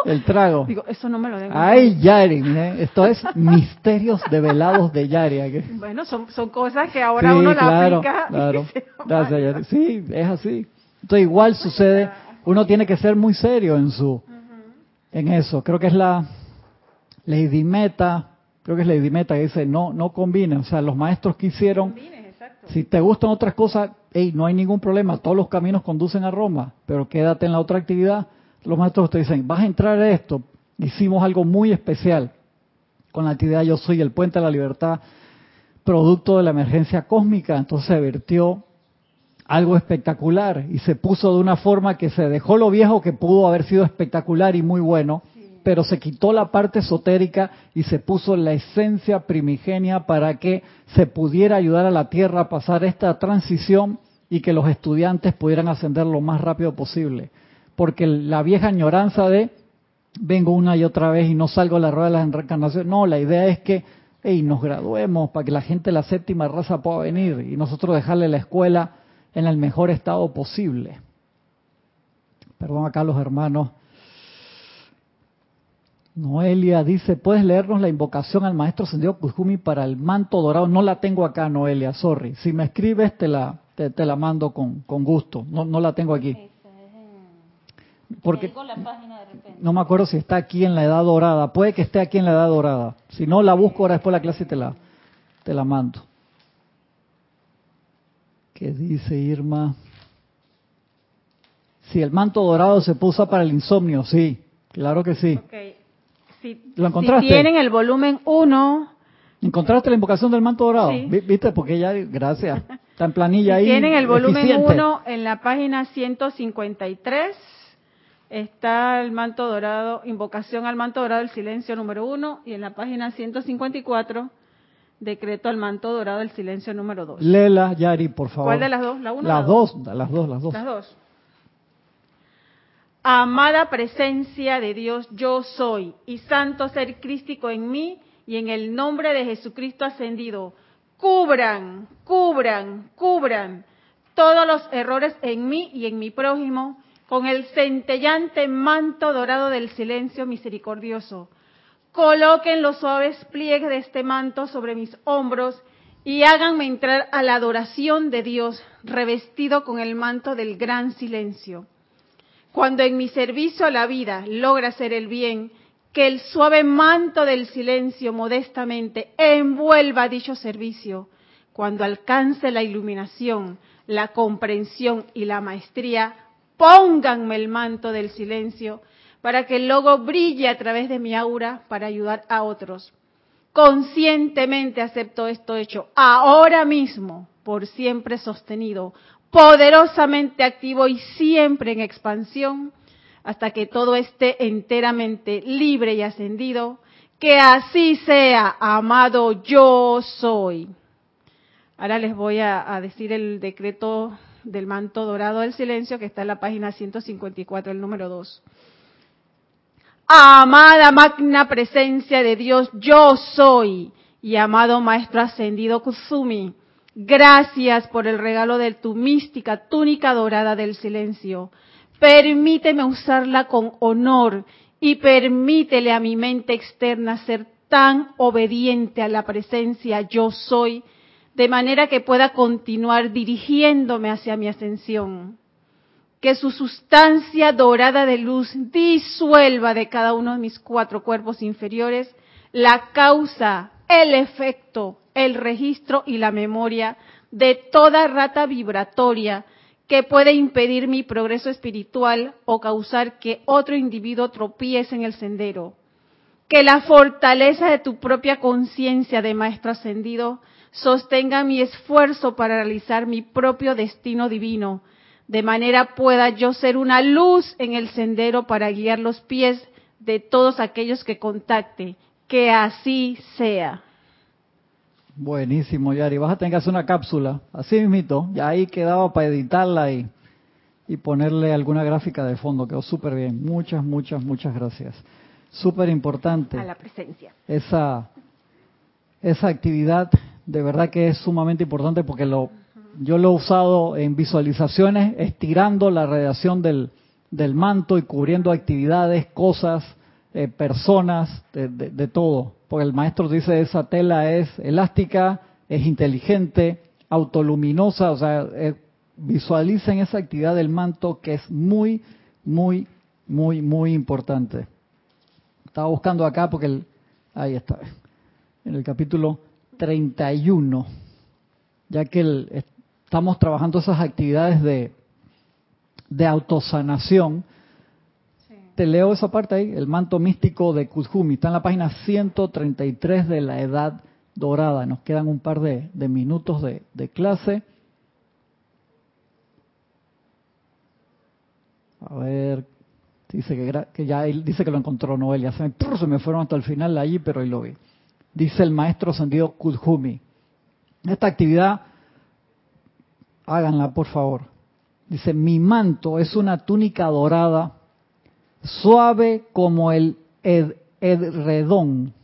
el trago. [LAUGHS] Digo, eso no me lo den. Ay, Yari, ¿eh? esto es [LAUGHS] misterios develados de Yari. Bueno, son, son cosas que ahora uno la aplica. Claro, Gracias, [LAUGHS] Yari. Sí, es así. Entonces igual sucede, uno tiene que ser muy serio en su, en eso. Creo que es la Lady Meta, creo que es Lady Meta, que dice, no, no combina. O sea, los maestros quisieron, si te gustan otras cosas, hey, no hay ningún problema, todos los caminos conducen a Roma, pero quédate en la otra actividad. Los maestros te dicen, vas a entrar a esto. Hicimos algo muy especial con la actividad Yo Soy, el Puente de la Libertad, producto de la emergencia cósmica. Entonces se vertió algo espectacular y se puso de una forma que se dejó lo viejo que pudo haber sido espectacular y muy bueno, pero se quitó la parte esotérica y se puso la esencia primigenia para que se pudiera ayudar a la Tierra a pasar esta transición y que los estudiantes pudieran ascender lo más rápido posible. Porque la vieja añoranza de vengo una y otra vez y no salgo a la rueda de la reencarnación, no, la idea es que hey, nos graduemos para que la gente de la séptima raza pueda venir y nosotros dejarle la escuela en el mejor estado posible. Perdón acá los hermanos Noelia dice, ¿puedes leernos la invocación al maestro Sendido Kuzumi para el manto dorado? No la tengo acá, Noelia, sorry. Si me escribes, te la, te, la mando con, con, gusto. No, no la tengo aquí. Porque no me acuerdo si está aquí en la edad dorada. Puede que esté aquí en la edad dorada. Si no, la busco ahora después de la clase y te la, te la mando. ¿Qué dice Irma? Si el manto dorado se puso para el insomnio, sí, claro que sí. Si, ¿Lo encontraste? Si tienen el volumen 1. ¿Encontraste la invocación del manto dorado? ¿Viste? Porque ya, gracias. Está en planilla ahí. Tienen el volumen 1 en la página 153. Está el manto dorado, invocación al manto dorado del silencio número 1. Y en la página 154, decreto al manto dorado del silencio número 2. Lela, Yari, por favor. ¿Cuál de las dos? ¿La una las dos, las dos, las dos. Las dos. Amada presencia de Dios, yo soy, y santo ser crístico en mí, y en el nombre de Jesucristo ascendido, cubran, cubran, cubran todos los errores en mí y en mi prójimo con el centellante manto dorado del silencio misericordioso. Coloquen los suaves pliegues de este manto sobre mis hombros y háganme entrar a la adoración de Dios revestido con el manto del gran silencio. Cuando en mi servicio a la vida logra hacer el bien, que el suave manto del silencio modestamente envuelva dicho servicio. Cuando alcance la iluminación, la comprensión y la maestría, pónganme el manto del silencio para que el logo brille a través de mi aura para ayudar a otros. Conscientemente acepto esto hecho ahora mismo, por siempre sostenido, poderosamente activo y siempre en expansión, hasta que todo esté enteramente libre y ascendido. Que así sea, amado yo soy. Ahora les voy a, decir el decreto del manto dorado del silencio que está en la página 154, el número 2. Amada magna presencia de Dios, yo soy. Y amado Maestro Ascendido Kusumi, Gracias por el regalo de tu mística túnica dorada del silencio. Permíteme usarla con honor y permítele a mi mente externa ser tan obediente a la presencia yo soy, de manera que pueda continuar dirigiéndome hacia mi ascensión. Que su sustancia dorada de luz disuelva de cada uno de mis cuatro cuerpos inferiores la causa, el efecto, el registro y la memoria de toda rata vibratoria que puede impedir mi progreso espiritual o causar que otro individuo tropiece en el sendero. Que la fortaleza de tu propia conciencia de Maestro Ascendido sostenga mi esfuerzo para realizar mi propio destino divino, de manera pueda yo ser una luz en el sendero para guiar los pies de todos aquellos que contacte. Que así sea. Buenísimo, Yari. Vas a tener que hacer una cápsula, así mismito. Ya ahí quedaba para editarla y, y ponerle alguna gráfica de fondo. Quedó súper bien. Muchas, muchas, muchas gracias. Súper importante. A la presencia. Esa, esa actividad de verdad que es sumamente importante porque lo, yo lo he usado en visualizaciones, estirando la radiación del, del manto y cubriendo actividades, cosas, eh, personas, de, de todo porque el maestro dice esa tela es elástica, es inteligente, autoluminosa, o sea, eh, visualicen esa actividad del manto que es muy, muy, muy, muy importante. Estaba buscando acá porque el, ahí está. en el capítulo 31, ya que estamos trabajando esas actividades de, de autosanación. Te leo esa parte ahí, el manto místico de Kuzhumi. Está en la página 133 de la Edad Dorada. Nos quedan un par de, minutos de, clase. A ver, dice que, que ya él dice que lo encontró Noelia. Se me, se me fueron hasta el final allí, pero ahí lo vi. Dice el maestro Sendido Kuzhumi. Esta actividad, háganla por favor. Dice, mi manto es una túnica dorada, suave como el edredón.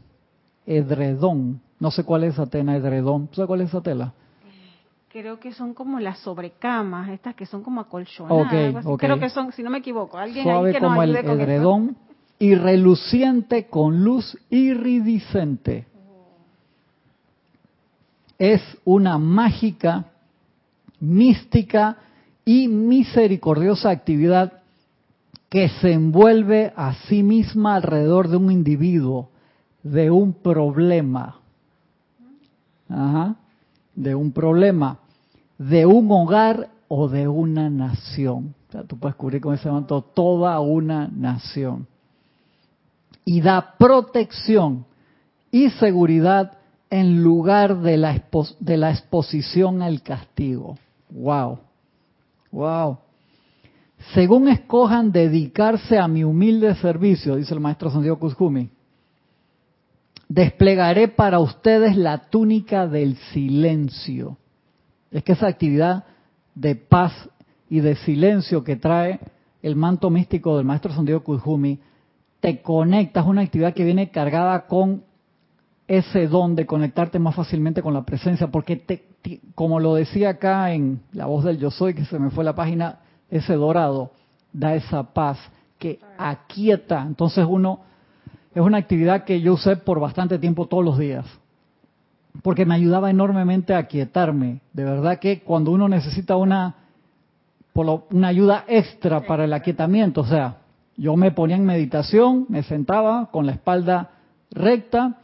Edredón. No sé cuál es esa tela, edredón. ¿Sabes cuál es esa tela? Creo que son como las sobrecamas, estas que son como acolchonadas. Creo que son, si no me equivoco, alguien suave que como el edredón y reluciente con luz iridiscente. Es una mágica, mística y misericordiosa actividad que se envuelve a sí misma alrededor de un individuo, de un problema, de un problema, de un hogar o de una nación. O sea, tú puedes cubrir con ese manto toda una nación. Y da protección y seguridad en lugar de la, de la exposición al castigo. Wow. Wow. Según escojan dedicarse a mi humilde servicio, dice el maestro Santiago Kuzhumi, desplegaré para ustedes la túnica del silencio. Es que esa actividad de paz y de silencio que trae el manto místico del maestro Santiago Kuzhumi, te conectas, una actividad que viene cargada con ese don de conectarte más fácilmente con la presencia, porque te, como lo decía acá en La voz del yo soy, que se me fue la página, ese dorado da esa paz que aquieta. Entonces uno, es una actividad que yo usé por bastante tiempo todos los días, porque me ayudaba enormemente a aquietarme. De verdad que cuando uno necesita una, una ayuda extra para el aquietamiento, o sea, yo me ponía en meditación, me sentaba con la espalda recta,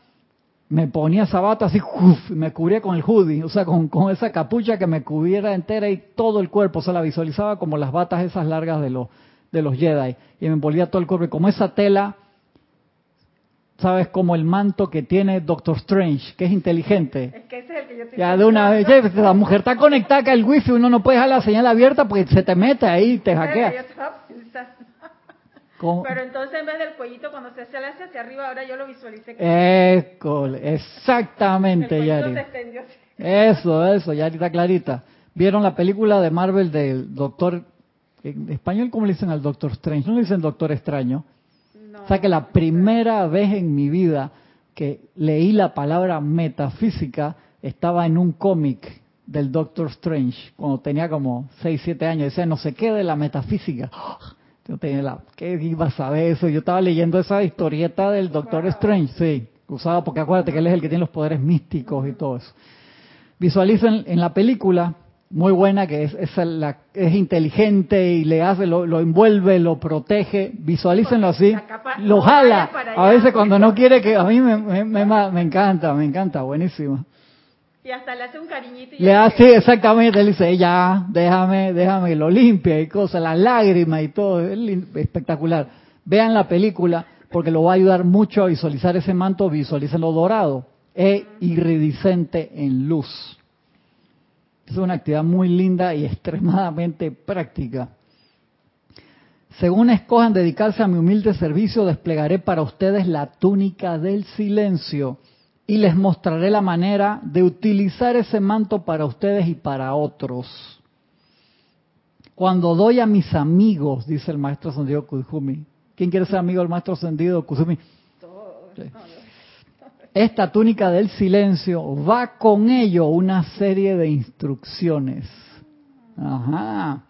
me ponía sabata así, y me cubría con el hoodie, o sea, con, esa capucha que me cubriera entera y todo el cuerpo, o sea, la visualizaba como las batas esas largas de los, de los Jedi, y me envolvía todo el cuerpo, y como esa tela, ¿sabes? Como el manto que tiene Doctor Strange, que es inteligente. Es que ese es el que yo Ya de una vez, la mujer está conectada el wifi, uno no puede dejar la señal abierta porque se te mete ahí y te hackea. Pero entonces en vez del cuellito cuando se hace hacia arriba, ahora yo lo visualicé. exactamente, Yari. Eso, eso, Yari está clarita. ¿Vieron la película de Marvel del Doctor, en español cómo le dicen al Doctor Strange? ¿No le dicen Doctor Extraño? o sea que la primera vez en mi vida que leí la palabra metafísica estaba en un cómic del Doctor Strange, cuando tenía como 6, 7 años. Decía, no sé qué de la metafísica. Yo tenía la, ¿qué iba a saber eso? Yo estaba leyendo esa historieta del Doctor Strange, sí, usaba porque acuérdate que él es el que tiene los poderes místicos y todo eso. Visualicen en la película, muy buena, que es, es, la, es inteligente y le hace, lo, lo, envuelve, lo protege, visualícenlo así, lo jala, a veces cuando no quiere que, a mí me, me, me, me encanta, me encanta, buenísimo. Y hasta le hace un cariñito. le hace, exactamente, él dice, ya, déjame, déjame, lo limpia y cosas, las lágrimas y todo, es espectacular. Vean la película porque lo va a ayudar mucho a visualizar ese manto, lo dorado, e iridiscente en luz. Es una actividad muy linda y [LAUGHS] extremadamente práctica. Según escojan dedicarse a mi humilde servicio, desplegaré para ustedes la túnica del silencio y les mostraré la manera de utilizar ese manto para ustedes y para otros. Cuando doy a mis amigos, dice el maestro Sendido Kuzumi. ¿Quién quiere ser amigo del maestro Sendido Kuzumi? Esta túnica del silencio va con ello una serie de instrucciones. Ajá.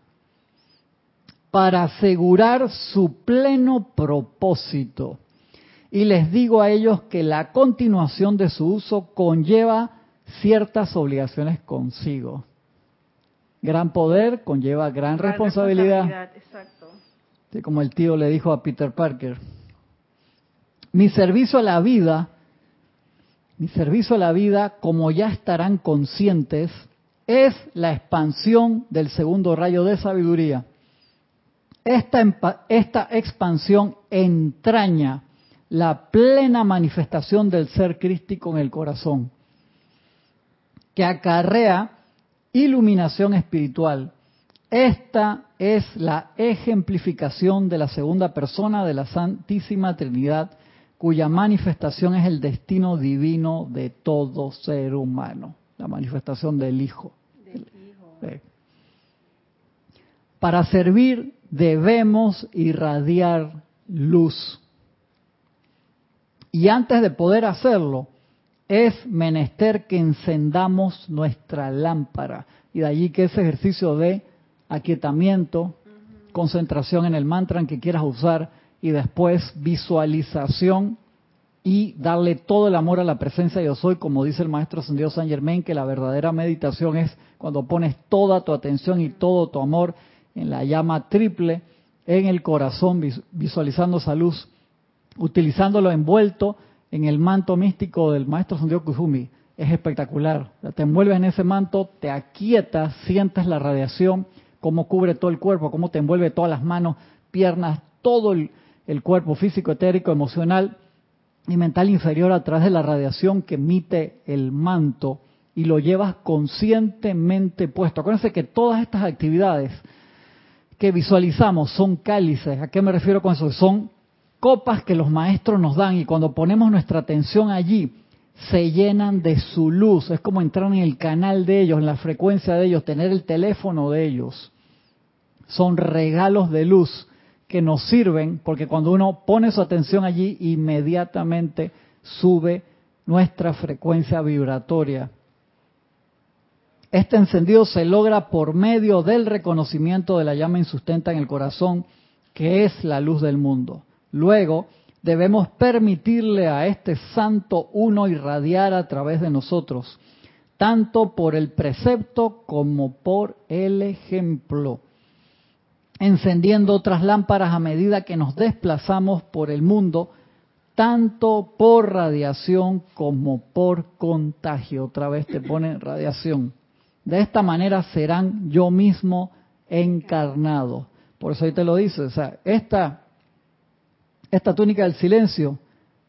Para asegurar su pleno propósito y les digo a ellos que la continuación de su uso conlleva ciertas obligaciones consigo. Gran poder conlleva gran, responsabilidad. Exacto. como el tío le dijo a Peter Parker. Mi servicio a la vida Mi servicio a la vida, como ya estarán conscientes, es la expansión del segundo rayo de sabiduría. Esta, esta expansión entraña la plena manifestación del ser crístico en el corazón, que acarrea iluminación espiritual. Esta es la ejemplificación de la segunda persona de la Santísima Trinidad, cuya manifestación es el destino divino de todo ser humano, la manifestación del Hijo. Para servir debemos irradiar luz. Y antes de poder hacerlo, es menester que encendamos nuestra lámpara. Y de allí que ese ejercicio de aquietamiento, concentración en el mantra en que quieras usar y después visualización y darle todo el amor a la presencia de yo soy, como dice el maestro ascendido San Germain, que la verdadera meditación es cuando pones toda tu atención y todo tu amor en la llama triple en el corazón, visualizando esa luz, utilizándolo envuelto en el manto místico del maestro Santiago Kuzumi. Es espectacular. Te envuelves en ese manto, te aquietas, sientes la radiación, cómo cubre todo el cuerpo, cómo te envuelve todas las manos, piernas, todo el, el cuerpo físico, etérico, emocional y mental inferior a través de la radiación que emite el manto y lo llevas conscientemente puesto. Acuérdense que todas estas actividades que visualizamos son cálices. ¿A qué me refiero con eso? Son copas que los maestros nos dan y cuando ponemos nuestra atención allí, se llenan de su luz. Es como entrar en el canal de ellos, en la frecuencia de ellos, tener el teléfono de ellos. Son regalos de luz que nos sirven porque cuando uno pone su atención allí, inmediatamente sube nuestra frecuencia vibratoria. Este encendido se logra por medio del reconocimiento de la llama insustenta en el corazón, que es la luz del mundo. Luego, debemos permitirle a este santo uno irradiar a través de nosotros, tanto por el precepto como por el ejemplo encendiendo otras lámparas a medida que nos desplazamos por el mundo, tanto por radiación como por contagio. Otra vez te pone radiación. De esta manera serán yo mismo encarnado. Por eso ahí te lo dice. O sea, esta, esta túnica del silencio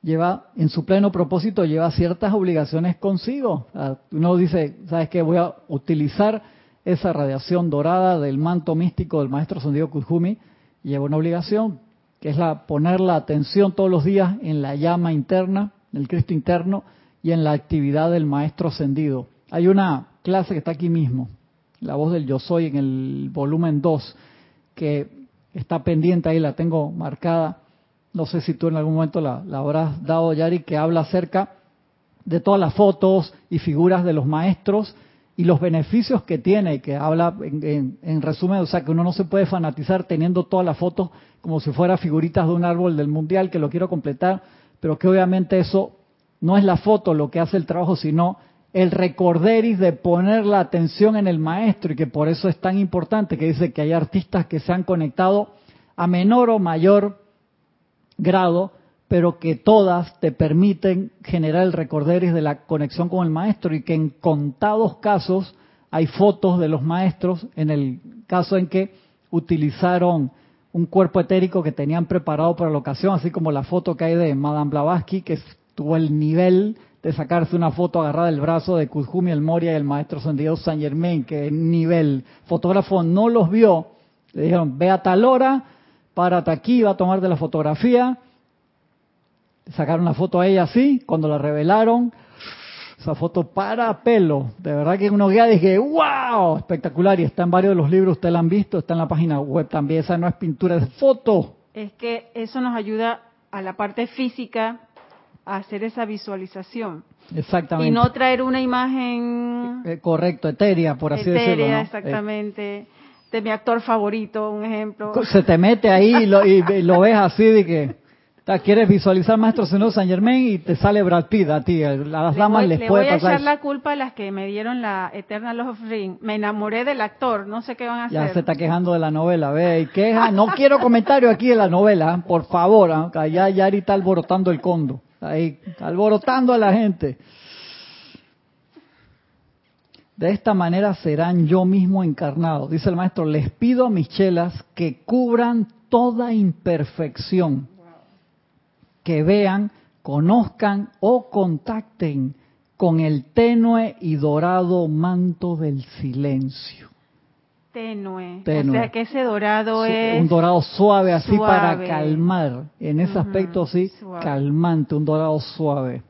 lleva, en su pleno propósito, lleva ciertas obligaciones consigo. uno dice, ¿sabes qué? Voy a utilizar esa radiación dorada del manto místico del maestro Sendido Kuzumi lleva una obligación, que es la poner la atención todos los días en la llama interna, en el Cristo interno y en la actividad del maestro ascendido. Hay una clase que está aquí mismo, la voz del yo soy en el volumen 2, que está pendiente ahí, la tengo marcada. No sé si tú en algún momento la, habrás dado, Yari, que habla acerca de todas las fotos y figuras de los maestros y los beneficios que tiene, que habla en, resumen, o sea, que uno no se puede fanatizar teniendo todas las fotos como si fuera figuritas de un árbol del mundial, que lo quiero completar, pero que obviamente eso no es la foto lo que hace el trabajo, sino el recorderis de poner la atención en el maestro y que por eso es tan importante que dice que hay artistas que se han conectado a menor o mayor grado pero que todas te permiten generar el recorderis de la conexión con el maestro y que en contados casos hay fotos de los maestros en el caso en que utilizaron un cuerpo etérico que tenían preparado para la ocasión, así como la foto que hay de Madame Blavatsky, que tuvo el nivel de sacarse una foto agarrada del brazo de Kuzumi el Moria y el maestro Sendido Saint Germain, que nivel. Fotógrafo no los vio, le dijeron, ve a tal hora, párate aquí, va a tomar de la fotografía, sacaron una foto a ella así, cuando la revelaron, esa foto para pelo, de verdad que uno guía dije, wow, espectacular, y está en varios de los libros, ustedes la han visto, está en la página web también, esa no es pintura, es foto. Es que eso nos ayuda a la parte física a hacer esa visualización. Exactamente. Y no traer una imagen... Eh, correcto, etérea, por así decirlo. Etérea, exactamente. De mi actor favorito, un ejemplo. Se te mete ahí y lo, y lo ves así de que quieres visualizar Maestro Señor San Germain y te sale Brad Pitt a ti. A las damas les puede pasar. Le voy a echar la culpa a las que me dieron la Eternal Love of Ring. Me enamoré del actor, no sé qué van a hacer. Ya se está quejando de la novela, ve, y queja. No quiero comentario aquí de la novela, por favor. ¿eh? Ya Yari está alborotando el condo. ahí alborotando a la gente. De esta manera serán yo mismo encarnado. Dice el maestro, les pido a mis chelas que cubran toda imperfección, que vean, conozcan o contacten con el tenue y dorado manto del silencio. Tenue. O sea que ese dorado es... Un dorado suave, así para calmar. En ese aspecto, sí, calmante, un dorado suave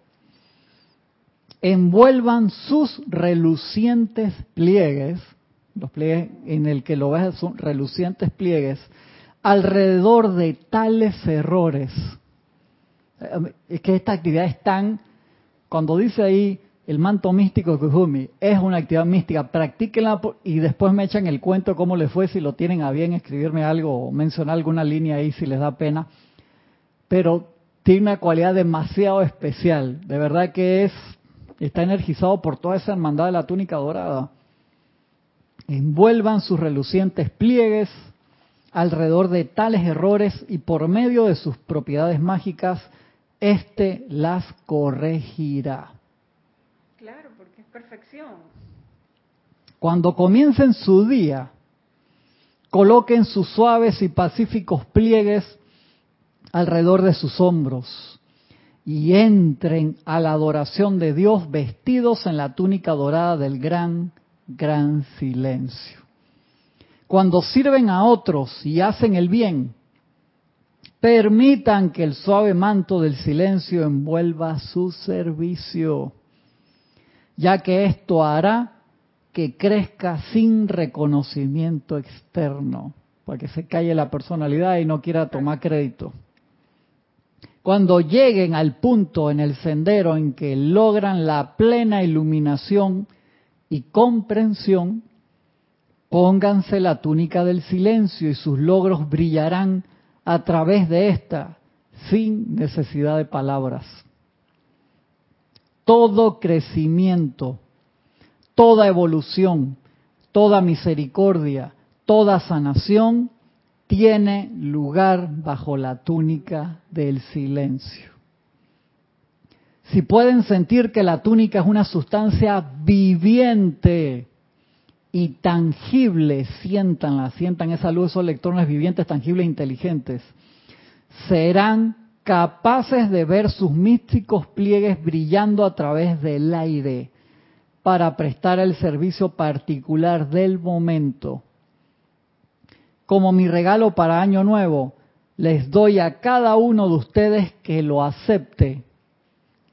envuelvan sus relucientes pliegues, los pliegues en el que lo ves son relucientes pliegues, alrededor de tales errores. Es que esta actividad es tan, cuando dice ahí el manto místico Kujumi, es una actividad mística, practíquenla y después me echan el cuento cómo les fue, si lo tienen a bien escribirme algo o mencionar alguna línea ahí si les da pena. Pero tiene una cualidad demasiado especial, de verdad que es está energizado por toda esa hermandad de la túnica dorada. Envuelvan sus relucientes pliegues alrededor de tales errores y por medio de sus propiedades mágicas, éste las corregirá. Claro, porque es perfección. Cuando comiencen su día, coloquen sus suaves y pacíficos pliegues alrededor de sus hombros y entren a la adoración de Dios vestidos en la túnica dorada del gran, gran silencio. Cuando sirven a otros y hacen el bien, permitan que el suave manto del silencio envuelva su servicio, ya que esto hará que crezca sin reconocimiento externo, para que se calle la personalidad y no quiera tomar crédito. Cuando lleguen al punto en el sendero en que logran la plena iluminación y comprensión, pónganse la túnica del silencio y sus logros brillarán a través de esta, sin necesidad de palabras. Todo crecimiento, toda evolución, toda misericordia, toda sanación tiene lugar bajo la túnica del silencio. Si pueden sentir que la túnica es una sustancia viviente y tangible, siéntanla, sientan esa luz, esos electrones vivientes, tangibles e inteligentes, serán capaces de ver sus místicos pliegues brillando a través del aire para prestar el servicio particular del momento como mi regalo para Año Nuevo, les doy a cada uno de ustedes que lo acepte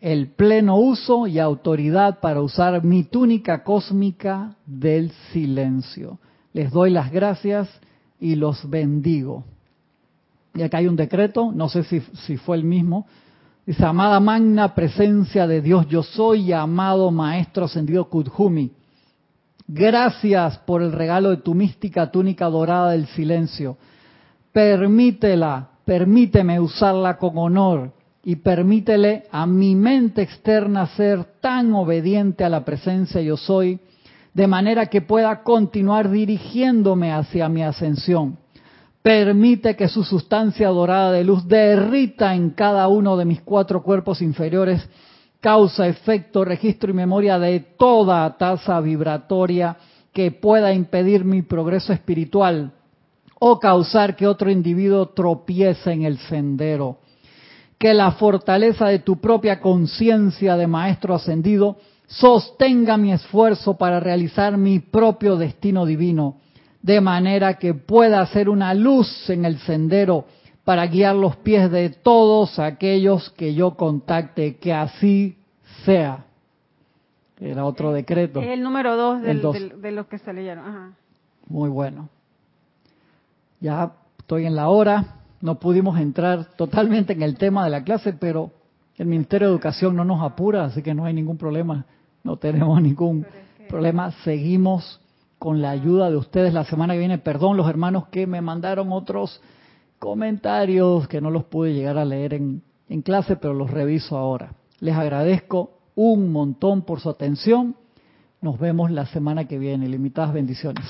el pleno uso y autoridad para usar mi túnica cósmica del silencio. Les doy las gracias y los bendigo. Y acá hay un decreto, no sé si, fue el mismo. Dice, amada magna presencia de Dios, yo soy amado Maestro Ascendido Kudjumi Gracias por el regalo de tu mística túnica dorada del silencio. Permítela, permíteme usarla con honor y permítele a mi mente externa ser tan obediente a la presencia yo soy, de manera que pueda continuar dirigiéndome hacia mi ascensión. Permite que su sustancia dorada de luz derrita en cada uno de mis cuatro cuerpos inferiores causa, efecto, registro y memoria de toda tasa vibratoria que pueda impedir mi progreso espiritual o causar que otro individuo tropiece en el sendero. Que la fortaleza de tu propia conciencia de maestro ascendido sostenga mi esfuerzo para realizar mi propio destino divino, de manera que pueda ser una luz en el sendero para guiar los pies de todos aquellos que yo contacte, que así sea. Era otro decreto. Es el número dos, de los que se leyeron. Muy bueno. Ya estoy en la hora. No pudimos entrar totalmente en el tema de la clase, pero el Ministerio de Educación no nos apura, así que no hay ningún problema. No tenemos ningún problema. Seguimos con la ayuda de ustedes la semana que viene. Perdón los hermanos que me mandaron otros comentarios que no los pude llegar a leer en, en clase, pero los reviso ahora. Les agradezco un montón por su atención. Nos vemos la semana que viene. Limitadas bendiciones.